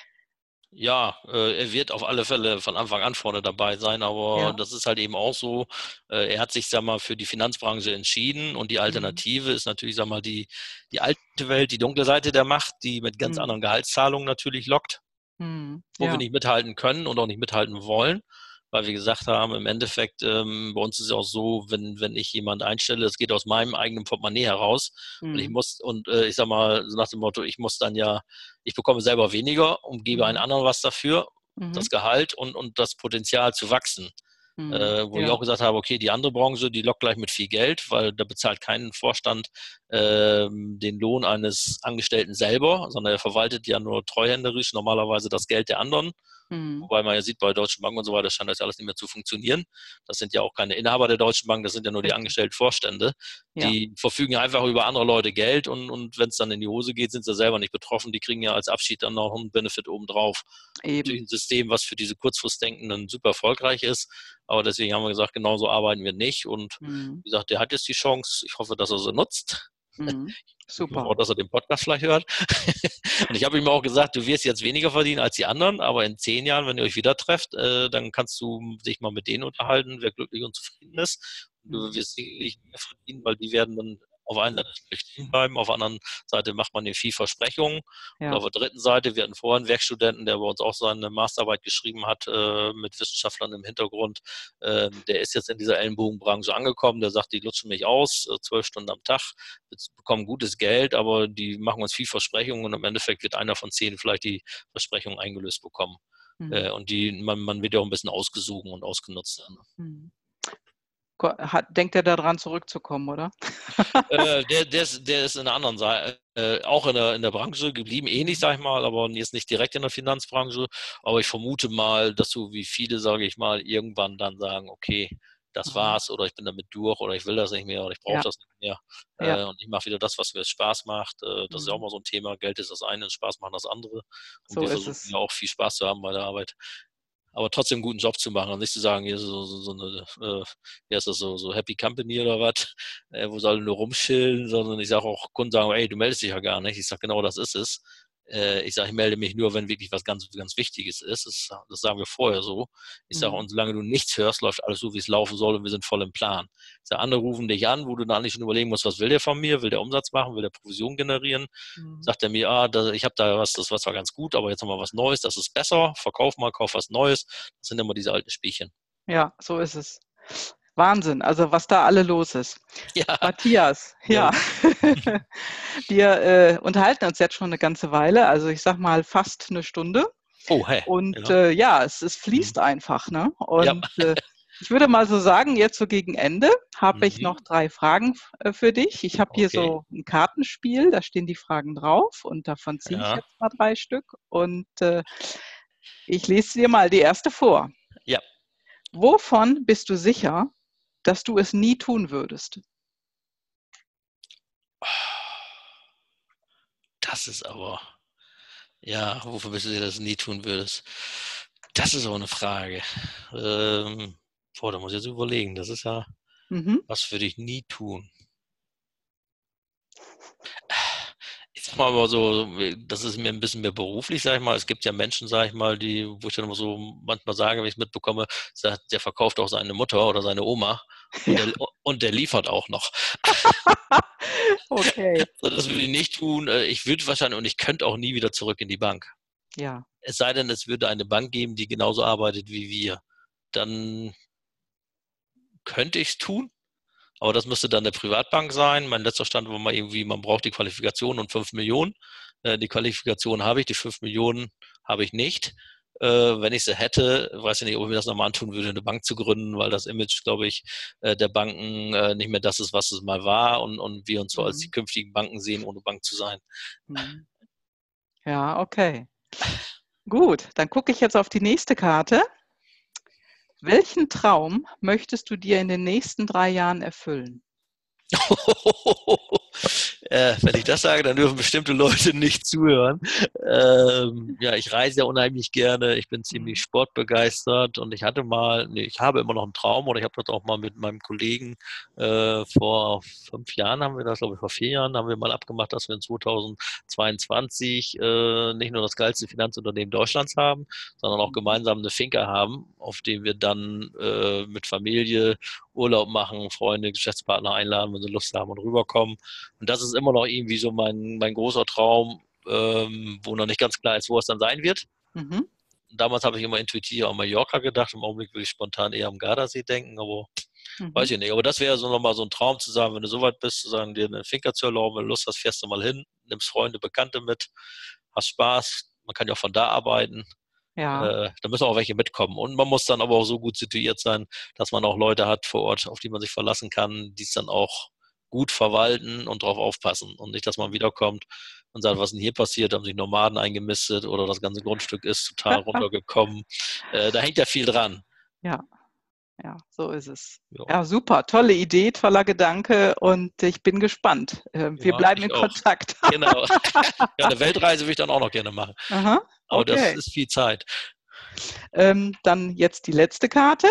Ja, äh, er wird auf alle Fälle von Anfang an vorne dabei sein, aber ja. das ist halt eben auch so. Äh, er hat sich, sag mal, für die Finanzbranche entschieden und die mhm. Alternative mhm. ist natürlich, sag mal, die, die alte Welt, die dunkle Seite der Macht, die mit ganz mhm. anderen Gehaltszahlungen natürlich lockt, mhm. wo ja. wir nicht mithalten können und auch nicht mithalten wollen weil wir gesagt haben, im Endeffekt, ähm, bei uns ist es auch so, wenn, wenn ich jemanden einstelle, das geht aus meinem eigenen Portemonnaie heraus. Mhm. Und ich mhm. muss, und äh, ich sag mal, so nach dem Motto, ich muss dann ja, ich bekomme selber weniger und gebe mhm. einen anderen was dafür, mhm. das Gehalt und, und das Potenzial zu wachsen. Mhm. Äh, wo ja. ich auch gesagt habe, okay, die andere Branche, die lockt gleich mit viel Geld, weil da bezahlt kein Vorstand äh, den Lohn eines Angestellten selber, sondern er verwaltet ja nur treuhänderisch normalerweise das Geld der anderen Mhm. Wobei man ja sieht, bei Deutschen Bank und so weiter scheint das alles nicht mehr zu funktionieren. Das sind ja auch keine Inhaber der Deutschen Bank, das sind ja nur die angestellten Vorstände. Die ja. verfügen einfach über andere Leute Geld und, und wenn es dann in die Hose geht, sind sie selber nicht betroffen. Die kriegen ja als Abschied dann noch einen Benefit obendrauf. Eben. Ein System, was für diese Kurzfristdenkenden super erfolgreich ist. Aber deswegen haben wir gesagt, genauso arbeiten wir nicht. Und mhm. wie gesagt, der hat jetzt die Chance. Ich hoffe, dass er sie nutzt. Mhm. Super. Auch, dass er den Podcast vielleicht hört. und ich habe ihm auch gesagt, du wirst jetzt weniger verdienen als die anderen, aber in zehn Jahren, wenn ihr euch wieder trefft, äh, dann kannst du dich mal mit denen unterhalten, wer glücklich und zufrieden ist. Du mhm. wirst sicherlich mehr verdienen, weil die werden dann auf einer Seite stehen bleiben, auf der anderen Seite macht man den viel Versprechungen. Ja. Und auf der dritten Seite, wir hatten vorher einen Werkstudenten, der bei uns auch seine Masterarbeit geschrieben hat äh, mit Wissenschaftlern im Hintergrund. Äh, der ist jetzt in dieser Ellenbogenbranche angekommen, der sagt, die lutschen mich aus, äh, zwölf Stunden am Tag, bekommen gutes Geld, aber die machen uns viel Versprechungen und im Endeffekt wird einer von zehn vielleicht die Versprechung eingelöst bekommen. Mhm. Äh, und die, man, man wird ja auch ein bisschen ausgesuchen und ausgenutzt. Mhm. Hat, denkt er daran zurückzukommen, oder? äh, der, der, ist, der ist in einer anderen Seite, äh, auch in der, in der Branche geblieben, ähnlich, sag ich mal, aber jetzt nicht direkt in der Finanzbranche. Aber ich vermute mal, dass so wie viele, sage ich mal, irgendwann dann sagen, okay, das mhm. war's oder ich bin damit durch oder ich will das nicht mehr oder ich brauche ja. das nicht mehr. Ja. Äh, und ich mache wieder das, was mir Spaß macht. Äh, das mhm. ist ja auch mhm. mal so ein Thema. Geld ist das eine, Spaß machen das andere. Und so wir versuchen ja auch viel Spaß zu haben bei der Arbeit aber trotzdem einen guten Job zu machen und nicht zu sagen, hier so, so, so eine, äh, wie heißt das so, so Happy Company oder was, äh, wo soll nur rumschillen, sondern ich sage auch Kunden sagen, ey, du meldest dich ja gar nicht. Ich sage, genau das ist es. Äh, ich sage, ich melde mich nur, wenn wirklich was ganz, ganz Wichtiges ist. Das, das sagen wir vorher so. Ich sage, mhm. und solange du nichts hörst, läuft alles so, wie es laufen soll und wir sind voll im Plan. Ich sage, andere rufen dich an, wo du dann nicht schon überlegen musst, was will der von mir? Will der Umsatz machen? Will der Provision generieren? Mhm. Sagt er mir, ah, da, ich habe da was, das war zwar ganz gut, aber jetzt haben wir was Neues, das ist besser, verkauf mal, kauf was Neues. Das sind immer diese alten Spielchen. Ja, so ist es. Wahnsinn, also was da alle los ist. Ja. Matthias, ja. ja. Wir äh, unterhalten uns jetzt schon eine ganze Weile, also ich sag mal fast eine Stunde. Oh, hey. Und ja, äh, ja es, es, fließt mhm. einfach, ne? Und ja. äh, ich würde mal so sagen, jetzt so gegen Ende habe mhm. ich noch drei Fragen äh, für dich. Ich habe hier okay. so ein Kartenspiel, da stehen die Fragen drauf und davon ziehe ich jetzt mal drei Stück und äh, ich lese dir mal die erste vor. Ja. Wovon bist du sicher, dass du es nie tun würdest? Das ist aber, ja, wofür bist du dir das nie tun würdest? Das ist auch eine Frage. Ähm, boah, da muss ich jetzt überlegen. Das ist ja, mhm. was würde ich nie tun? Sag mal aber so, das ist mir ein bisschen mehr beruflich, sag ich mal. Es gibt ja Menschen, sag ich mal, die, wo ich dann immer so manchmal sage, wenn ich es mitbekomme, der verkauft auch seine Mutter oder seine Oma und, ja. der, und der, liefert auch noch. okay. das würde ich nicht tun. Äh, ich würde wahrscheinlich und ich könnte auch nie wieder zurück in die Bank. Ja. Es sei denn, es würde eine Bank geben, die genauso arbeitet wie wir. Dann könnte ich es tun. Aber das müsste dann eine Privatbank sein. Mein letzter Stand war mal irgendwie, man braucht die Qualifikation und 5 Millionen. Äh, die Qualifikation habe ich, die 5 Millionen habe ich nicht. Äh, wenn ich sie hätte, weiß ich nicht, ob ich mir das nochmal antun würde, eine Bank zu gründen, weil das Image, glaube ich, äh, der Banken nicht mehr das ist, was es mal war und, und wir uns so mhm. als die künftigen Banken sehen, ohne Bank zu sein. Mhm. Ja, okay. Gut, dann gucke ich jetzt auf die nächste Karte. Welchen Traum möchtest du dir in den nächsten drei Jahren erfüllen? äh, wenn ich das sage, dann dürfen bestimmte Leute nicht zuhören. Ähm, ja, ich reise ja unheimlich gerne. Ich bin ziemlich mhm. sportbegeistert und ich hatte mal, nee, ich habe immer noch einen Traum oder ich habe das auch mal mit meinem Kollegen äh, vor fünf Jahren haben wir das, glaube ich, vor vier Jahren haben wir mal abgemacht, dass wir in 2022 äh, nicht nur das geilste Finanzunternehmen Deutschlands haben, sondern auch mhm. gemeinsam eine Finca haben, auf dem wir dann äh, mit Familie Urlaub machen, Freunde, Geschäftspartner einladen, wenn sie Lust haben und rüberkommen. Und das ist immer noch irgendwie so mein, mein großer Traum, ähm, wo noch nicht ganz klar ist, wo es dann sein wird. Mhm. Damals habe ich immer intuitiv an Mallorca gedacht, im Augenblick würde ich spontan eher am Gardasee denken, aber mhm. weiß ich nicht. Aber das wäre so nochmal so ein Traum zu sagen, wenn du so weit bist, zu sagen, dir eine Finker zu erlauben, wenn du Lust hast, fährst du mal hin, nimmst Freunde, Bekannte mit, hast Spaß, man kann ja auch von da arbeiten. Ja. Äh, da müssen auch welche mitkommen. Und man muss dann aber auch so gut situiert sein, dass man auch Leute hat vor Ort, auf die man sich verlassen kann, die es dann auch gut verwalten und darauf aufpassen. Und nicht, dass man wiederkommt und sagt, was ist denn hier passiert? Haben sich Nomaden eingemistet oder das ganze Grundstück ist total runtergekommen. Äh, da hängt ja viel dran. Ja, ja, so ist es. Ja. ja. super. Tolle Idee, toller Gedanke und ich bin gespannt. Ähm, wir ja, bleiben in auch. Kontakt. genau. Ja, eine Weltreise würde ich dann auch noch gerne machen. Aha, okay. Aber das ist viel Zeit. Ähm, dann jetzt die letzte Karte.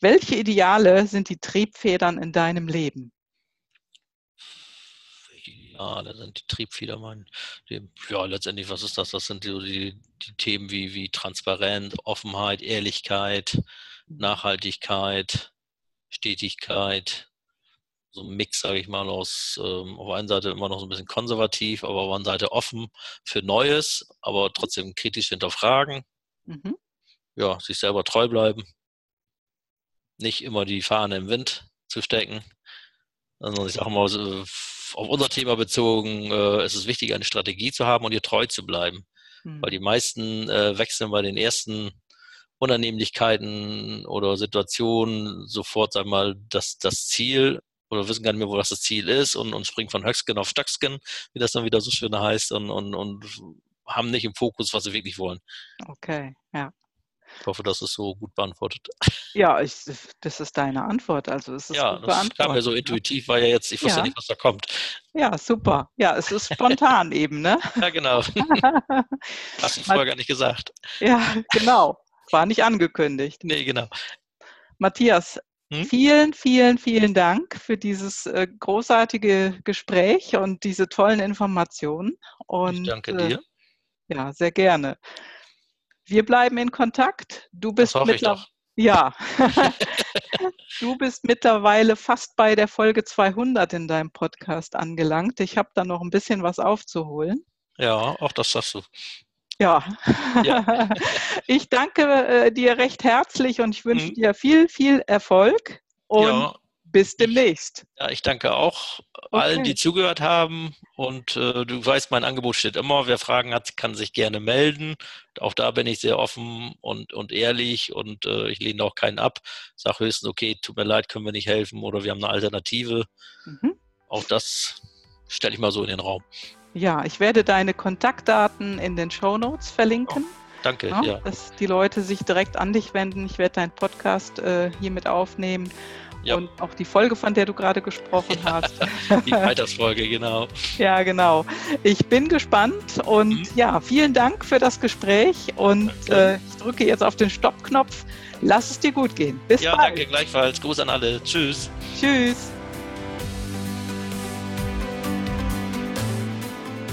Welche Ideale sind die Triebfedern in deinem Leben? Ideale sind die Triebfedern mein Leben. Ja, letztendlich, was ist das? Das sind so die, die Themen wie, wie Transparenz, Offenheit, Ehrlichkeit, Nachhaltigkeit, Stetigkeit, so ein Mix, sage ich mal, aus ähm, auf einer Seite immer noch so ein bisschen konservativ, aber auf der anderen Seite offen für Neues, aber trotzdem kritisch hinterfragen. Mhm. Ja, sich selber treu bleiben. Nicht immer die Fahne im Wind zu stecken. Also ich sage mal, auf unser Thema bezogen, äh, ist es wichtig, eine Strategie zu haben und ihr treu zu bleiben. Mhm. Weil die meisten äh, wechseln bei den ersten Unannehmlichkeiten oder Situationen sofort, sag mal, das, das Ziel oder wissen gar nicht mehr, wo das, das Ziel ist und, und springen von Höcksken auf Stöcksken, wie das dann wieder so schön heißt und, und, und haben nicht im Fokus, was sie wirklich wollen. Okay, ja. Ich hoffe, das ist so gut beantwortet. Ja, ich, das ist deine Antwort. Also es ist ja, das kam mir so intuitiv, weil ja jetzt, ich wusste ja. nicht, was da kommt. Ja, super. Ja, es ist spontan eben, ne? Ja, genau. Hast du vorher gar nicht gesagt. Ja, genau. War nicht angekündigt. Nee, genau. Matthias, hm? vielen, vielen, vielen Dank für dieses äh, großartige Gespräch und diese tollen Informationen. Und, ich danke dir. Äh, ja, sehr gerne. Wir bleiben in Kontakt. Du bist mittlerweile. Ja, du bist mittlerweile fast bei der Folge 200 in deinem Podcast angelangt. Ich habe da noch ein bisschen was aufzuholen. Ja, auch das sagst du. Ja, ja. ich danke äh, dir recht herzlich und ich wünsche mhm. dir viel, viel Erfolg und ja. bis demnächst. Ja, ich danke auch okay. allen, die zugehört haben und äh, du weißt, mein Angebot steht immer. Wer Fragen hat, kann sich gerne melden. Auch da bin ich sehr offen und, und ehrlich und äh, ich lehne auch keinen ab. Sag höchstens, okay, tut mir leid, können wir nicht helfen oder wir haben eine Alternative. Mhm. Auch das stelle ich mal so in den Raum. Ja, ich werde deine Kontaktdaten in den Show Notes verlinken. Oh, danke, ja, ja, Dass die Leute sich direkt an dich wenden. Ich werde deinen Podcast äh, hiermit aufnehmen. Ja. Und auch die Folge, von der du gerade gesprochen hast. Die Altersfolge, genau. ja, genau. Ich bin gespannt und mhm. ja, vielen Dank für das Gespräch und äh, ich drücke jetzt auf den Stoppknopf. Lass es dir gut gehen. Bis ja, bald. Ja, danke gleichfalls. Gruß an alle. Tschüss. Tschüss.